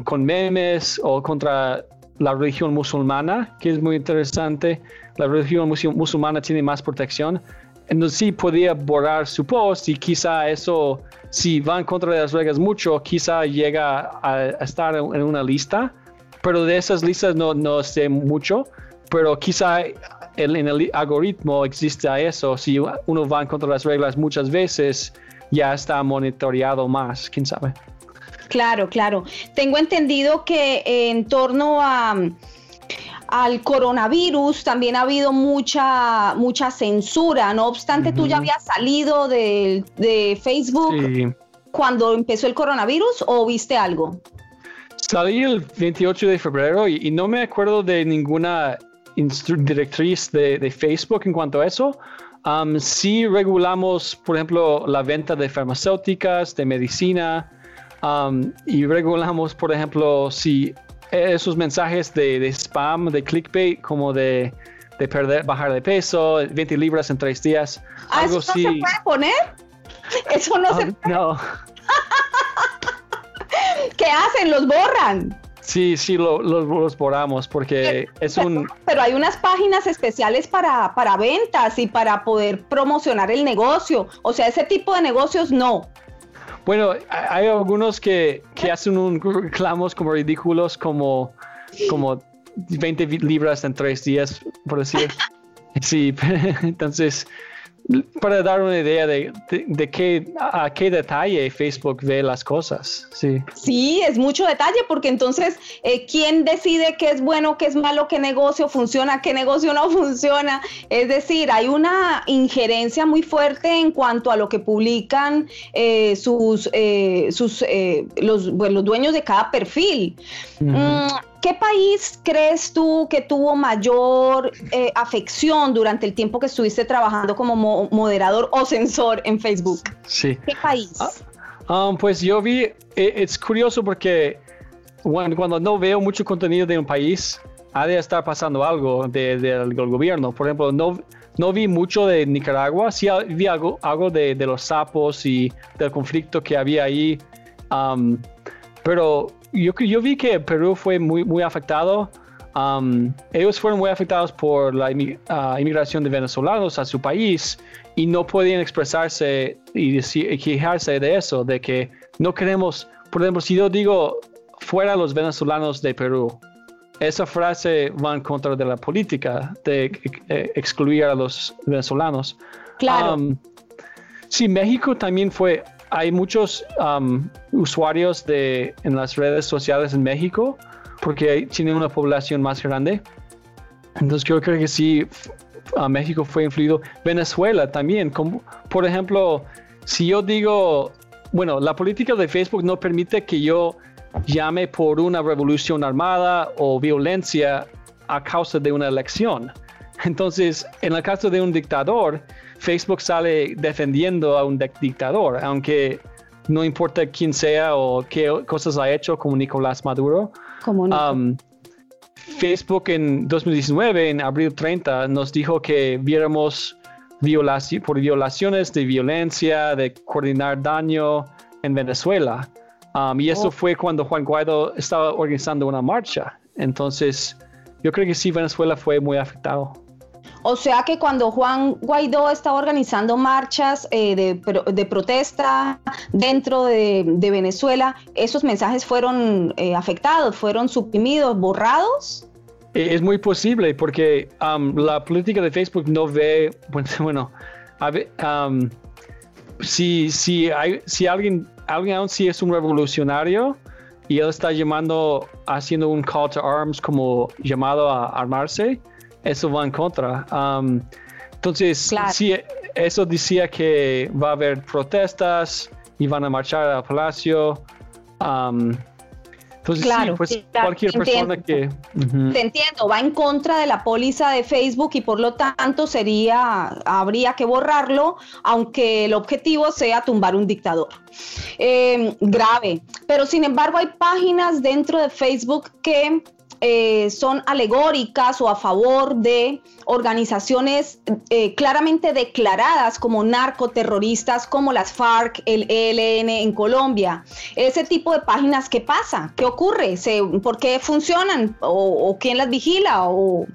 Speaker 3: con memes o contra la religión musulmana, que es muy interesante. La religión musulmana tiene más protección. Entonces sí podía borrar su post y quizá eso, si van contra las reglas mucho, quizá llega a, estar en una lista. Pero de esas listas no, no sé mucho. Pero quizá en el algoritmo existe eso. Si uno va contra las reglas muchas veces, ya está monitoreado más, quién sabe.
Speaker 4: Claro, claro. Tengo entendido que en torno a, al coronavirus también ha habido mucha, mucha censura. No obstante, tú ya habías salido de, Facebook cuando empezó el coronavirus o viste algo?
Speaker 3: Salí el 28 de febrero y, no me acuerdo de ninguna directriz de, Facebook en cuanto a eso. Um, sí regulamos, por ejemplo, la venta de farmacéuticas, de medicina, um, y regulamos, por ejemplo, si esos mensajes de, spam, de clickbait, como de, perder, bajar de peso, 20 libras en tres días.
Speaker 4: ¿Ah, algo ¿eso no se puede poner? Eso no se
Speaker 3: puede. No.
Speaker 4: ¿Qué hacen? ¿Los borran?
Speaker 3: Sí, sí, los borramos porque es un...
Speaker 4: Pero hay unas páginas especiales para, para ventas y para poder promocionar el negocio. O sea, ese tipo de negocios no.
Speaker 3: Bueno, hay algunos que, que hacen un reclamos como ridículos, como, como 20 libras en tres días, por decir. Sí, entonces para dar una idea de, de, qué, a qué detalle Facebook ve las cosas. Sí,
Speaker 4: sí es mucho detalle porque entonces, eh, ¿quién decide qué es bueno, qué es malo, qué negocio funciona, qué negocio no funciona? Es decir, hay una injerencia muy fuerte en cuanto a lo que publican eh, sus, eh, sus los, los, dueños de cada perfil. ¿Qué país crees tú que tuvo mayor eh, afección durante el tiempo que estuviste trabajando como moderador o censor en Facebook?
Speaker 3: Sí.
Speaker 4: ¿Qué país?
Speaker 3: Ah, um, pues yo vi, eh, es curioso porque cuando, no veo mucho contenido de un país, ha de estar pasando algo del gobierno. Por ejemplo, no, no vi mucho de Nicaragua, sí vi algo, algo de, los sapos y del conflicto que había ahí. Um, pero yo, yo vi que Perú fue muy, muy afectado. Um, ellos fueron muy afectados por la uh, inmigración de venezolanos a su país y no podían expresarse y, decir, quejarse de eso, de que no queremos, por ejemplo, si yo digo fuera los venezolanos de Perú, esa frase va en contra de la política de eh, excluir a los venezolanos.
Speaker 4: Claro. Um,
Speaker 3: sí, México también fue hay muchos um, usuarios de, en las redes sociales en México porque tiene una población más grande. Entonces yo creo que sí, a México fue influido. Venezuela también, como, por ejemplo, si yo digo, bueno, la política de Facebook no permite que yo llame por una revolución armada o violencia a causa de una elección. Entonces, en el caso de un dictador, Facebook sale defendiendo a un dictador, aunque no importa quién sea o qué cosas ha hecho, como Nicolás Maduro.
Speaker 4: Um,
Speaker 3: Facebook en 2019, en abril 30, nos dijo que viéramos violación, por violaciones de violencia, de coordinar daño en Venezuela. Um, y eso oh. fue cuando Juan Guaidó estaba organizando una marcha. Entonces, yo creo que sí, Venezuela fue muy afectado.
Speaker 4: O sea que cuando Juan Guaidó estaba organizando marchas eh, de, protesta dentro de, Venezuela, ¿esos mensajes fueron eh, afectados, fueron suprimidos, borrados?
Speaker 3: Es muy posible porque um, la política de Facebook no ve, bueno, um, si, si, si alguien, alguien aún sí es un revolucionario y él está llamando, haciendo un call to arms como llamado a armarse, eso va en contra. Um, entonces, sí, eso decía que va a haber protestas y van a marchar al palacio. Um, entonces, sí, pues cualquier persona que...
Speaker 4: Te entiendo, va en contra de la póliza de Facebook y por lo tanto sería, habría que borrarlo, aunque el objetivo sea tumbar un dictador. Em, grave. Pero sin embargo hay páginas dentro de Facebook que eh, son alegóricas o a favor de organizaciones eh, claramente declaradas como narcoterroristas, como las FARC, el ELN en Colombia. Ese tipo de páginas, ¿qué pasa? ¿Qué ocurre? ¿Por qué funcionan? ¿O, quién las vigila? ¿O,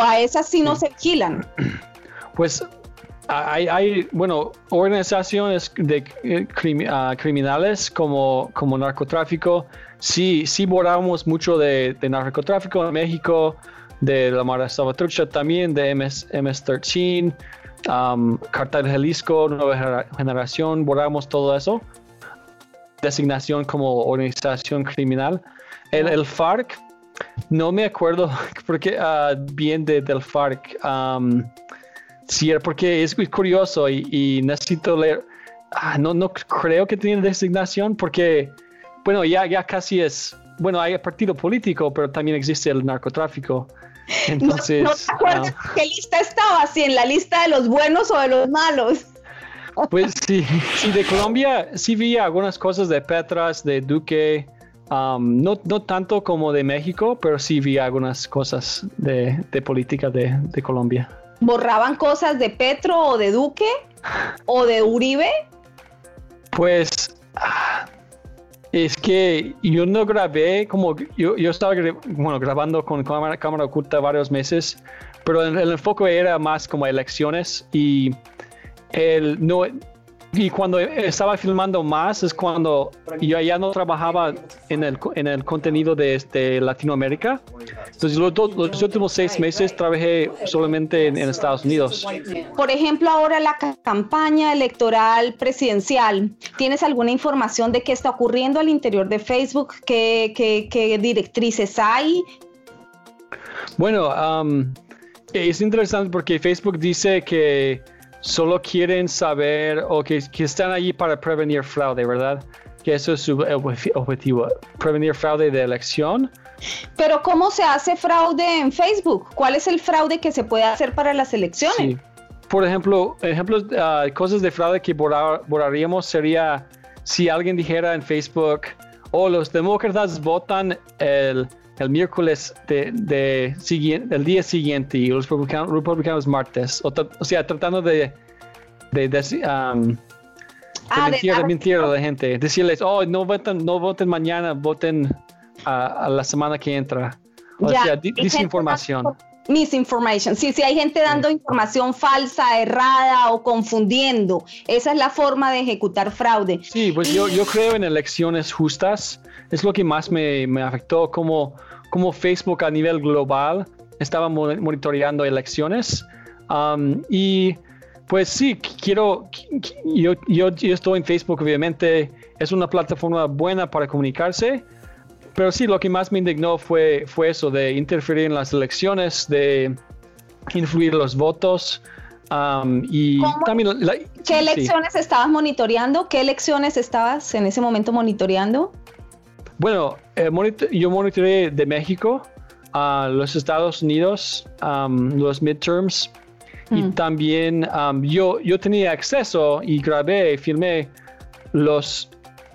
Speaker 4: a esas sí no se vigilan?
Speaker 3: Pues hay, bueno, organizaciones de eh, criminales como, como narcotráfico sí, sí borramos mucho de, narcotráfico en México, de la Mara Salvatrucha también, de MS, MS-13, um, Cartel Jalisco, Nueva Generación, borramos todo eso. Designación como organización criminal. El, FARC, no me acuerdo porque ah, bien de, del FARC. sí, porque es curioso y, necesito leer. Ah, no, no creo que tiene designación porque, bueno, ya, ya casi es. Bueno, hay partido político, pero también existe el narcotráfico. Entonces,
Speaker 4: ¿No, te acuerdas ah, qué lista estaba? ¿Si en la lista de los buenos o de los malos?
Speaker 3: Pues sí, sí, de Colombia sí vi algunas cosas de Petras, de Duque, um, no, no tanto como de México, pero sí vi algunas cosas de, política de, de, Colombia.
Speaker 4: ¿Borraban cosas de Petro o de Duque o de Uribe?
Speaker 3: Pues es que yo no grabé, como yo, yo estaba bueno, grabando con cámara, cámara oculta varios meses, pero el, el enfoque era más como elecciones y el, no, y cuando estaba filmando más es cuando yo ya no trabajaba en el, en el contenido de, Latinoamérica. Entonces los, los, últimos seis meses trabajé solamente en, Estados Unidos.
Speaker 4: Por ejemplo, ahora la campaña electoral presidencial, ¿tienes alguna información de qué está ocurriendo al interior de Facebook? ¿Qué, qué, directrices hay?
Speaker 3: Bueno, um, es interesante porque Facebook dice que solo quieren saber o que, están allí para prevenir fraude, ¿verdad? Que eso es su objetivo, prevenir fraude de elección.
Speaker 4: Pero ¿cómo se hace fraude en Facebook? ¿Cuál es el fraude que se puede hacer para las elecciones? Sí.
Speaker 3: Por ejemplo, ejemplos, uh, cosas de fraude que borraríamos sería si alguien dijera en Facebook, oh, los demócratas votan el, el miércoles de, de siguiente, el día siguiente y los republicanos, republicanos martes. O, sea, tratando de, de, de, um, ah, mentir, de, mentir a la gente. Decirles, oh, no voten, no voten mañana, voten a, la semana que entra. O sea, desinformación.
Speaker 4: Misinformation. Sí, sí, hay gente dando información falsa, errada o confundiendo. Esa es la forma de ejecutar fraude.
Speaker 3: Sí, pues yo, yo creo en elecciones justas. Es lo que más me, me afectó, como como Facebook a nivel global estaba monitoreando elecciones. Um, y pues sí, quiero, yo, yo, estoy en Facebook, obviamente, es una plataforma buena para comunicarse, pero sí, lo que más me indignó fue, fue eso, de interferir en las elecciones, de influir los votos. Um, y también
Speaker 4: ¿Qué elecciones estabas monitoreando? ¿Qué elecciones estabas en ese momento monitoreando?
Speaker 3: Bueno, eh, yo monitoreé de México a los Estados Unidos, los midterms, y mm. también yo, yo tenía acceso y grabé, filmé los,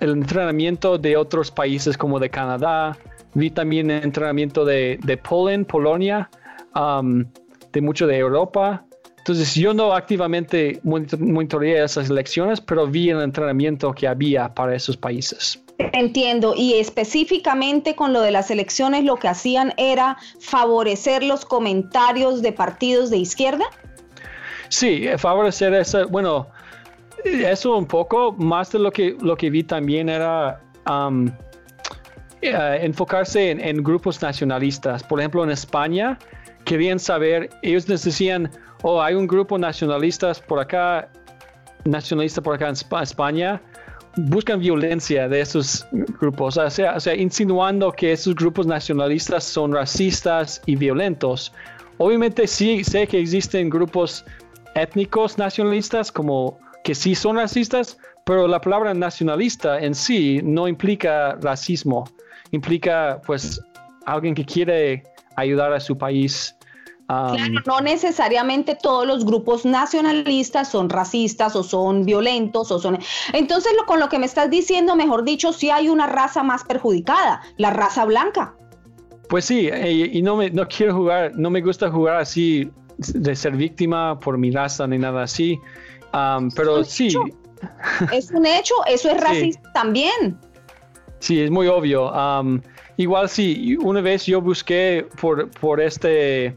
Speaker 3: el entrenamiento de otros países como de Canadá, vi también el entrenamiento de, de Poland, Polonia, de mucho de Europa. Entonces yo no activamente monitoreé esas elecciones, pero vi el entrenamiento que había para esos países.
Speaker 4: Entiendo, y específicamente con lo de las elecciones lo que hacían era favorecer los comentarios de partidos de izquierda.
Speaker 3: Sí, favorecer eso, bueno, eso un poco, más de lo que, lo que vi también era um, eh, enfocarse en, grupos nacionalistas. Por ejemplo, en España querían saber, ellos decían, oh, hay un grupo nacionalistas por acá, nacionalista por acá en España, buscan violencia de esos grupos, o sea, o sea, insinuando que esos grupos nacionalistas son racistas y violentos. Obviamente sí sé que existen grupos étnicos nacionalistas como que sí son racistas, pero la palabra nacionalista en sí no implica racismo, implica pues alguien que quiere ayudar a su país
Speaker 4: claro, no necesariamente todos los grupos nacionalistas son racistas o son violentos o son... Entonces, lo, con lo que me estás diciendo, mejor dicho, sí hay una raza más perjudicada, la raza blanca.
Speaker 3: Pues sí, eh, y no, me, no quiero jugar, no me gusta jugar así de ser víctima por mi raza ni nada así, pero sí.
Speaker 4: Es un hecho, eso es racista también.
Speaker 3: Sí, es muy obvio. igual sí, una vez yo busqué por, por este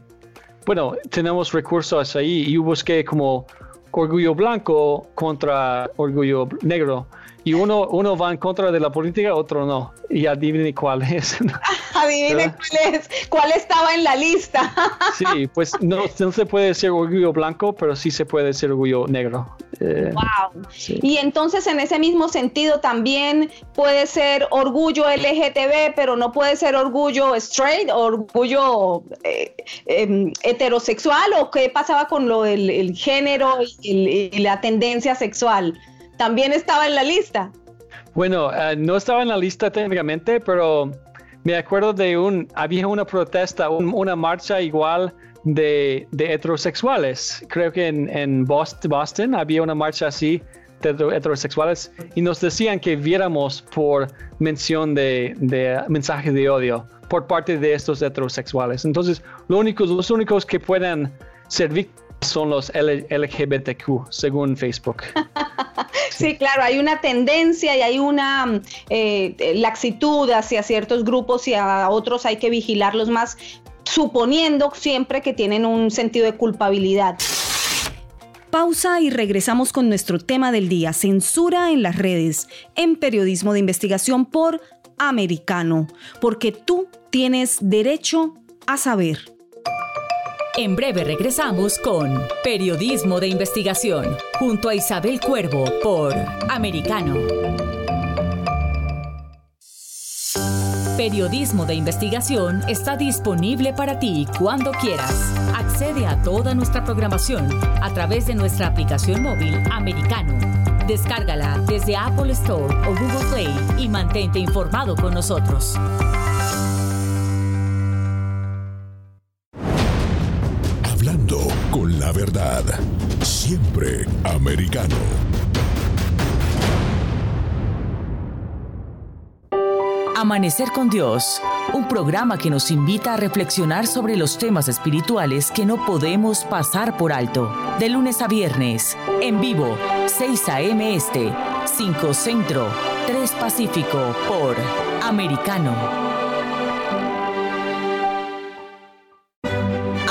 Speaker 3: bueno, tenemos recursos ahí y busqué como orgullo blanco contra orgullo negro. Y uno, uno va en contra de la política, otro no. Y adivine cuál es.
Speaker 4: adivine cuál es, cuál estaba en la lista.
Speaker 3: sí, pues no, no, se puede ser orgullo blanco, pero sí se puede ser orgullo negro.
Speaker 4: Eh, wow. Y entonces en ese mismo sentido también puede ser orgullo LGTB, pero no puede ser orgullo straight, orgullo eh, em, heterosexual, o qué pasaba con lo del el género y, y la tendencia sexual también estaba en la lista.
Speaker 3: Bueno, eh, no estaba en la lista técnicamente, pero me acuerdo de un, había una protesta, una marcha igual de, heterosexuales. Creo que en, Boston, había una marcha así de heterosexuales y nos decían que viéramos por mención de, de mensajes de odio por parte de estos heterosexuales. Entonces, lo único, los únicos que pueden ser víctimas son los LGBTQ, según Facebook.
Speaker 4: sí, claro, hay una tendencia y hay una eh, laxitud hacia ciertos grupos y a otros hay que vigilarlos más, suponiendo siempre que tienen un sentido de culpabilidad.
Speaker 2: Pausa y regresamos con nuestro tema del día, censura en las redes, en periodismo de investigación por americano, porque tú tienes derecho a saber.
Speaker 1: En breve regresamos con Periodismo de Investigación, junto a Isabel Cuervo por Americano. Periodismo de Investigación está disponible para ti cuando quieras. Accede a toda nuestra programación a través de nuestra aplicación móvil Americano. Descárgala desde Apple Store o Google Play y mantente informado con nosotros.
Speaker 5: Siempre americano.
Speaker 1: Amanecer con Dios, un programa que nos invita a reflexionar sobre los temas espirituales que no podemos pasar por alto. De lunes a viernes, en vivo, 6 a.m. Este, 5 Centro, 3 Pacífico, por Americano.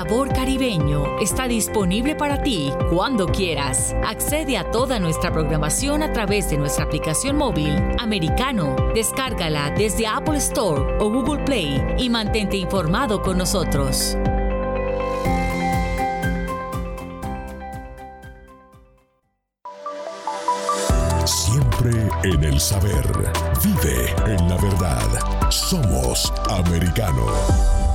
Speaker 1: Sabor Caribeño está disponible para ti cuando quieras. Accede a toda nuestra programación a través de nuestra aplicación móvil Americano. Descárgala desde Apple Store o Google Play y mantente informado con nosotros.
Speaker 5: Siempre en el saber. Vive en la verdad. Somos americano.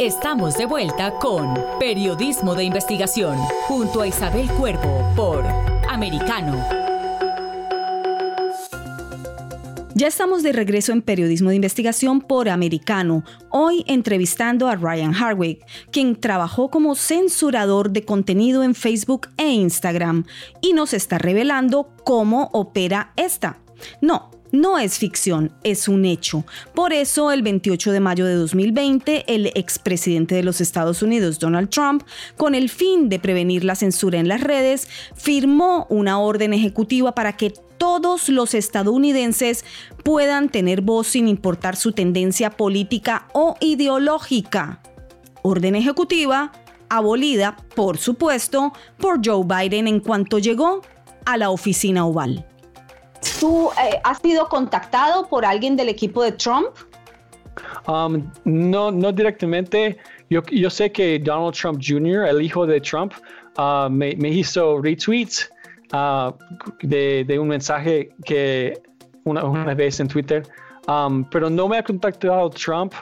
Speaker 1: Estamos de vuelta con Periodismo de Investigación junto a Isabel Cuervo por Americano.
Speaker 2: Ya estamos de regreso en Periodismo de Investigación por Americano, hoy entrevistando a Ryan Harwick, quien trabajó como censurador de contenido en Facebook e Instagram y nos está revelando cómo opera esta. No, no es ficción, es un hecho. Por eso, el 28 de mayo de 2020, el expresidente de los Estados Unidos, Donald Trump, con el fin de prevenir la censura en las redes, firmó una orden ejecutiva para que todos los estadounidenses puedan tener voz sin importar su tendencia política o ideológica. Orden ejecutiva abolida, por supuesto, por Joe Biden en cuanto llegó a la oficina oval.
Speaker 4: ¿Tú eh, has sido contactado por alguien del equipo de Trump?
Speaker 3: Um, no, no directamente. Yo, yo, sé que Donald Trump Jr., el hijo de Trump, uh, me, hizo retweets uh, de, un mensaje que una, vez en Twitter, um, pero no me ha contactado Trump,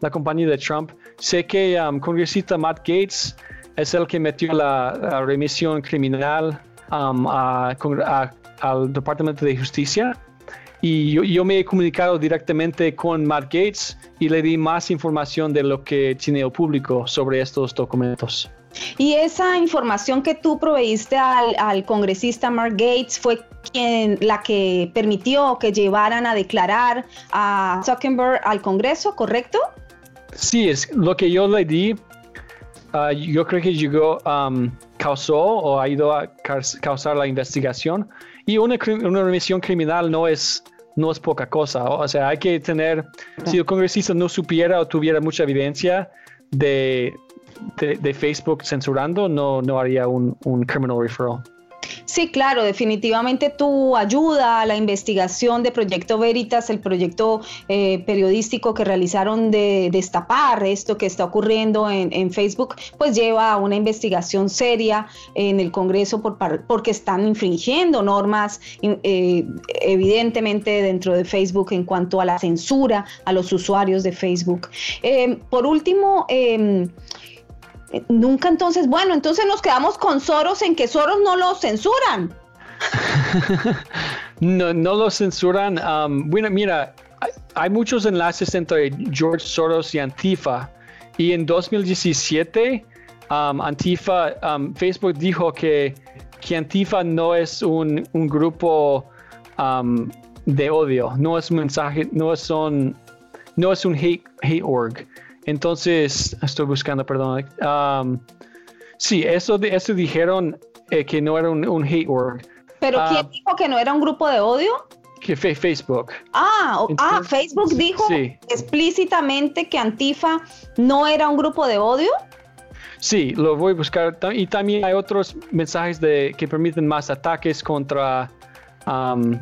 Speaker 3: la compañía de Trump. sé que um, congresista Matt Gates es el que metió la, remisión criminal um, al Departamento de Justicia. Y yo, me he comunicado directamente con Matt Gates y le di más información de lo que tiene el público sobre estos documentos.
Speaker 4: Y esa información que tú proveíste al, congresista Mark Gates fue quien la que permitió que llevaran a declarar a Zuckerberg al Congreso, ¿correcto?
Speaker 3: Sí, es lo que yo le di. Ah, yo creo que llegó, um, causó o ha ido a causar la investigación. Y una, una remisión criminal no es, no es poca cosa. O sea, hay que tener, si el congresista no supiera o tuviera mucha evidencia de, de, Facebook censurando, no, no haría un, un criminal referral.
Speaker 4: Sí, claro, definitivamente tu ayuda a la investigación de Proyecto Veritas, el proyecto eh, periodístico que realizaron de destapar esto que está ocurriendo en, Facebook, pues lleva a una investigación seria en el Congreso por, porque están infringiendo normas eh, evidentemente dentro de Facebook en cuanto a la censura a los usuarios de Facebook. Eh, por último, em, Nunca entonces, bueno, entonces nos quedamos con Soros en que Soros no lo censuran.
Speaker 3: no, no lo censuran. Um, bueno, mira, hay, muchos enlaces entre George Soros y Antifa. Y en 2017, um, Antifa, um, Facebook dijo que, que Antifa no es un, grupo de odio, no es un mensaje, no es un, no es un hate, hate org. Entonces, estoy buscando, perdón. Um, sí, eso, eso dijeron eh, que no era un, hate word.
Speaker 4: ¿Pero quién ah, dijo que no era un grupo de odio?
Speaker 3: Que Facebook.
Speaker 4: Ah, ah Facebook dijo explícitamente que Antifa no era un grupo de odio.
Speaker 3: Sí, lo voy a buscar. Y también hay otros mensajes de, que permiten más ataques contra, um,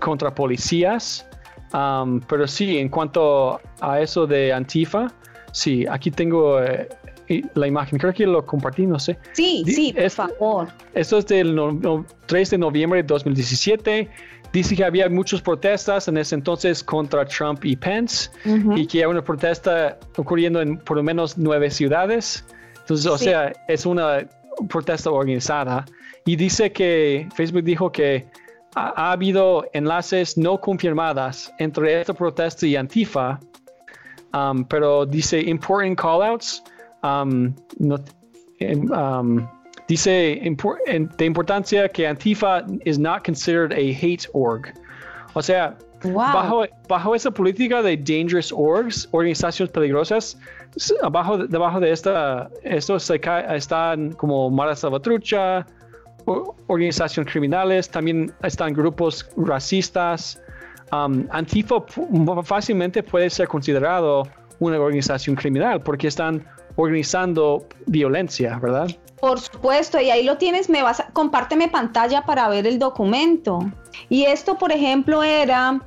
Speaker 3: contra policías. Um, pero sí, en cuanto a eso de Antifa, sí, aquí tengo eh, la imagen, creo que lo compartí, no sé.
Speaker 4: Sí, sí, por favor.
Speaker 3: Esto es del 3 de noviembre de 2017. Dice que había muchas protestas en ese entonces contra Trump y Pence y que hay una protesta ocurriendo en por lo menos nueve ciudades. Entonces, o sea, es una protesta organizada. Y dice que Facebook dijo que ha, habido enlaces no confirmadas entre esta protesta y Antifa, um, pero dice important callouts. Um, um, dice de importancia que Antifa is not considered a hate org. O sea, bajo, bajo esa política de dangerous orgs, organizaciones peligrosas, abajo, debajo de esta, esto se están como Mara Salvatrucha, organizaciones criminales, también están grupos racistas. Um, Antifa fácilmente puede ser considerado una organización criminal porque están organizando violencia, ¿verdad?
Speaker 4: Por supuesto, y ahí lo tienes, me vas a, compárteme pantalla para ver el documento. Y esto, por ejemplo, era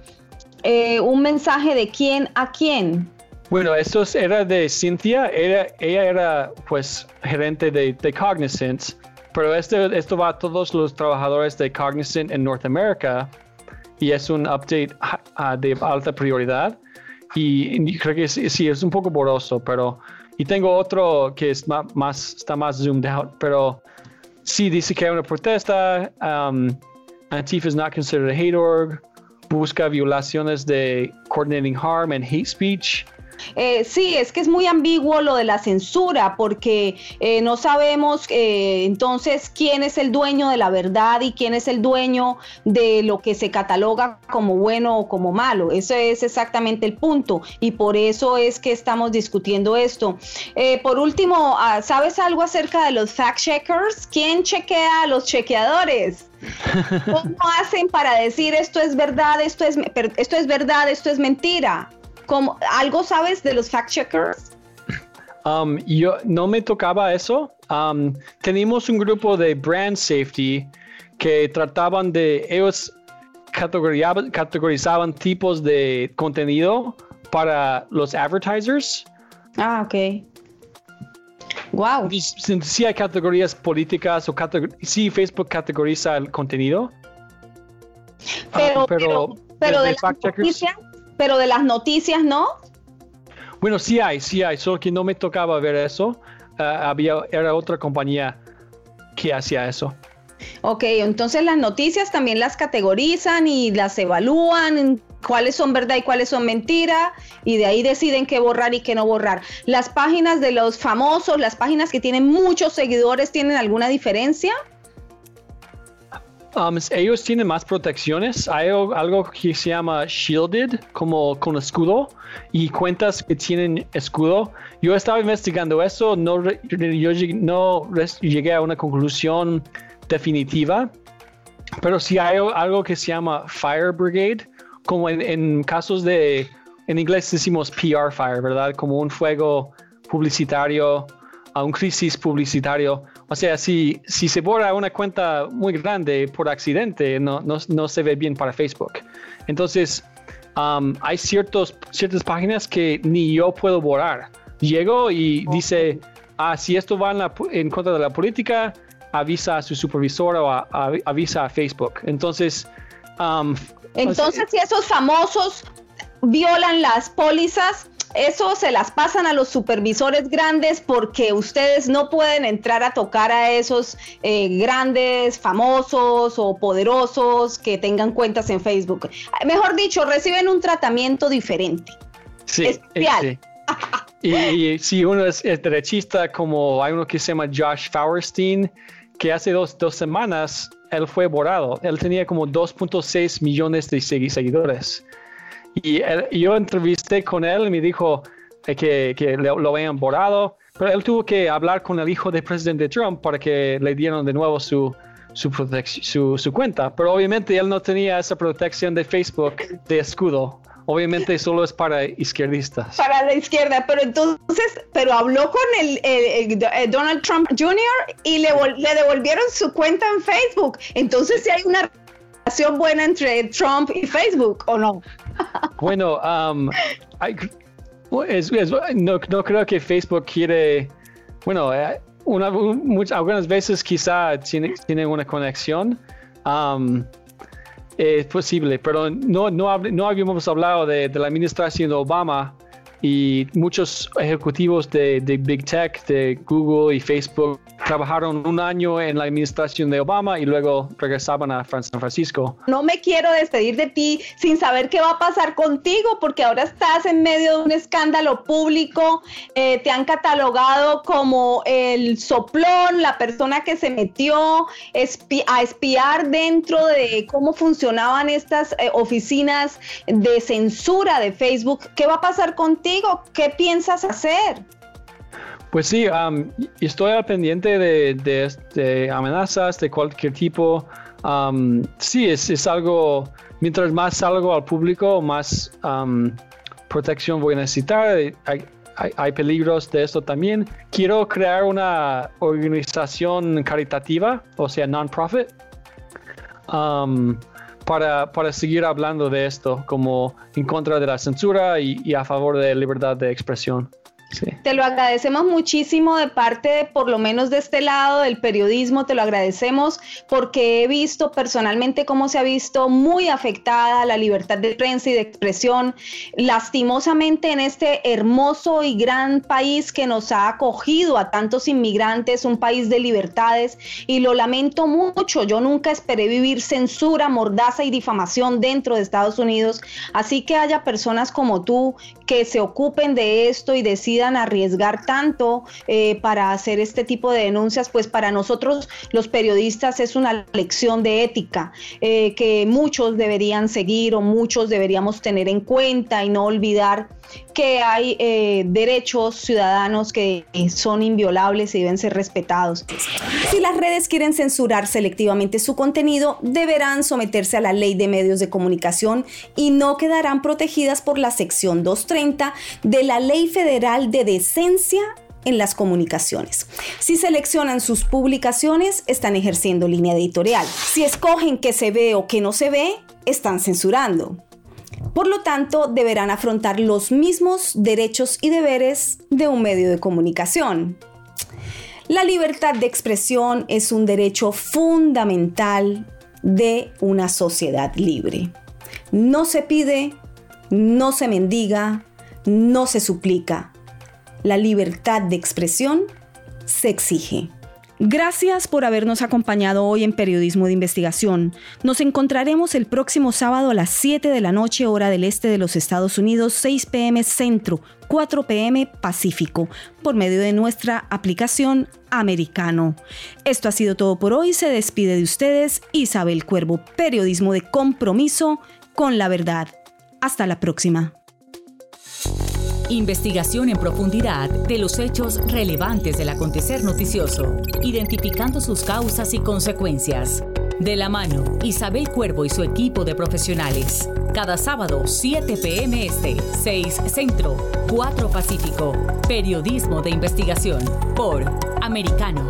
Speaker 4: eh, un mensaje de quién a quién.
Speaker 3: Bueno, esto era de Cynthia, ella era pues gerente de, de Cognizant pero este, esto va a todos los trabajadores de Cognizant en Norteamérica y es un update de alta prioridad. Y, creo que sí, es un poco borroso, pero... Y tengo otro que es más, está más zoomed out, pero sí dice que hay una protesta. Um, Antifa is not considered a hate org. Busca violaciones de coordinating harm and hate speech.
Speaker 4: Eh, sí, es que es muy ambiguo lo de la censura porque eh, no sabemos eh, entonces quién es el dueño de la verdad y quién es el dueño de lo que se cataloga como bueno o como malo. Ese es exactamente el punto y por eso es que estamos discutiendo esto. por último, ah, ¿sabes algo acerca de los fact checkers? ¿Quién chequea a los chequeadores? ¿Cómo hacen para decir esto es verdad, esto es, esto es verdad, esto es mentira? ¿Algo sabes de los fact checkers?
Speaker 3: Um, yo no me tocaba eso. Um, teníamos un grupo de brand safety que trataban de ellos categorizaban tipos de contenido para los advertisers.
Speaker 4: Ah, ok. Wow.
Speaker 3: Si, hay categorías políticas o si Facebook categoriza el contenido.
Speaker 4: Pero, ah, pero, pero, de, de, pero de las noticias, ¿no?
Speaker 3: Bueno, sí hay, sí hay, solo que no me tocaba ver eso. Ah, había, era otra compañía que hacía eso.
Speaker 4: Ok, entonces las noticias también las categorizan y las evalúan, cuáles son verdad y cuáles son mentira, y de ahí deciden qué borrar y qué no borrar. Las páginas de los famosos, las páginas que tienen muchos seguidores, ¿tienen alguna diferencia?
Speaker 3: Um, ellos tienen más protecciones. Hay algo que se llama shielded, como con escudo, y cuentas que tienen escudo. Yo estaba investigando eso, no, yo no llegué a una conclusión definitiva, pero si hay algo que se llama Fire Brigade, como en, casos de, en inglés decimos PR fire, ¿verdad? Como un fuego publicitario, a un crisis publicitario. O sea, si, si se borra una cuenta muy grande por accidente, no, no, se ve bien para Facebook. Entonces, um, hay ciertos, ciertas páginas que ni yo puedo borrar. Llego y dice, ah, si esto va en, en contra de la política, avisa a su supervisor o avisa a Facebook. Entonces,
Speaker 4: um, entonces si esos famosos violan las pólizas, eso se las pasan a los supervisores grandes porque ustedes no pueden entrar a tocar a esos eh, grandes, famosos o poderosos que tengan cuentas en Facebook. Mejor dicho, reciben un tratamiento diferente.
Speaker 3: Sí, especial. y, si uno es, es, derechista, como hay uno que se llama Josh Fauerstein, que hace dos, dos semanas él fue borrado. Él tenía como 2.6 millones de seguidores. Y yo entrevisté con él y me dijo que, que lo, habían borrado, pero él tuvo que hablar con el hijo del presidente Trump para que le dieran de nuevo su, su, su, su, cuenta. Pero obviamente él no tenía esa protección de Facebook de escudo. Obviamente solo es para izquierdistas.
Speaker 4: Para la izquierda, pero entonces, pero habló con el, Donald Trump Jr. y le, le, devolvieron su cuenta en Facebook. Entonces, si hay una relación buena entre Trump y Facebook, ¿o no?
Speaker 3: Bueno, um, no, creo que Facebook quiere, bueno, eh, una, algunas veces quizá tiene, tiene una conexión. Um, es posible, pero no, no, no habíamos hablado de, de, la administración de Obama y muchos ejecutivos de, de Big Tech, de Google y Facebook, trabajaron un año en la administración de Obama y luego regresaban a San Francisco.
Speaker 4: No me quiero despedir de ti sin saber qué va a pasar contigo, porque ahora estás en medio de un escándalo público, eh, te han catalogado como el soplón, la persona que se metió a espiar dentro de cómo funcionaban estas eh, oficinas de censura de Facebook. ¿Qué va a pasar contigo? ¿Qué piensas hacer?
Speaker 3: Pues sí, estoy al pendiente de, amenazas de cualquier tipo. sí, es, algo, mientras más salgo al público, más protección voy a necesitar. Hay, peligros de esto también. Quiero crear una organización caritativa, o sea, non-profit, para, para, seguir hablando de esto, como en contra de la censura y a favor de libertad de expresión.
Speaker 4: Te lo agradecemos muchísimo de parte, por lo menos de este lado del periodismo, te lo agradecemos porque he visto personalmente cómo se ha visto muy afectada la libertad de prensa y de expresión, lastimosamente en este hermoso y gran país que nos ha acogido a tantos inmigrantes, un país de libertades, y lo lamento mucho, yo nunca esperé vivir censura, mordaza y difamación dentro de Estados Unidos, así que haya personas como tú que se ocupen de esto y decidan arriesgar tanto eh, para hacer este tipo de denuncias, pues para nosotros los periodistas es una lección de ética eh, que muchos deberían seguir o muchos deberíamos tener en cuenta y no olvidar que hay eh, derechos ciudadanos que son inviolables y deben ser respetados. Si las redes quieren censurar selectivamente su contenido, deberán someterse a la ley de medios de comunicación y no quedarán protegidas por la sección 230 de la Ley Federal de Decencia en las comunicaciones. Si seleccionan sus publicaciones, están ejerciendo línea editorial. Si escogen que se ve o que no se ve, están censurando. Por lo tanto, deberán afrontar los mismos derechos y deberes de un medio de comunicación. La libertad de expresión es un derecho fundamental de una sociedad libre. No se pide, no se mendiga,
Speaker 2: no se suplica. La libertad de expresión se exige. Gracias por habernos acompañado hoy en Periodismo de Investigación. Nos encontraremos el próximo sábado a las 7 de la noche hora del este de los Estados Unidos, 6 pm Centro, 4 pm Pacífico, por medio de nuestra aplicación Americano. Esto ha sido todo por hoy. Se despide de ustedes Isabel Cuervo, Periodismo de Compromiso con la Verdad. Hasta la próxima.
Speaker 1: Investigación en profundidad de los hechos relevantes del acontecer noticioso, identificando sus causas y consecuencias. De la mano, Isabel Cuervo y su equipo de profesionales. Cada sábado, 7 p.m. Este, 6 Centro, 4 Pacífico. Periodismo de investigación por Americano.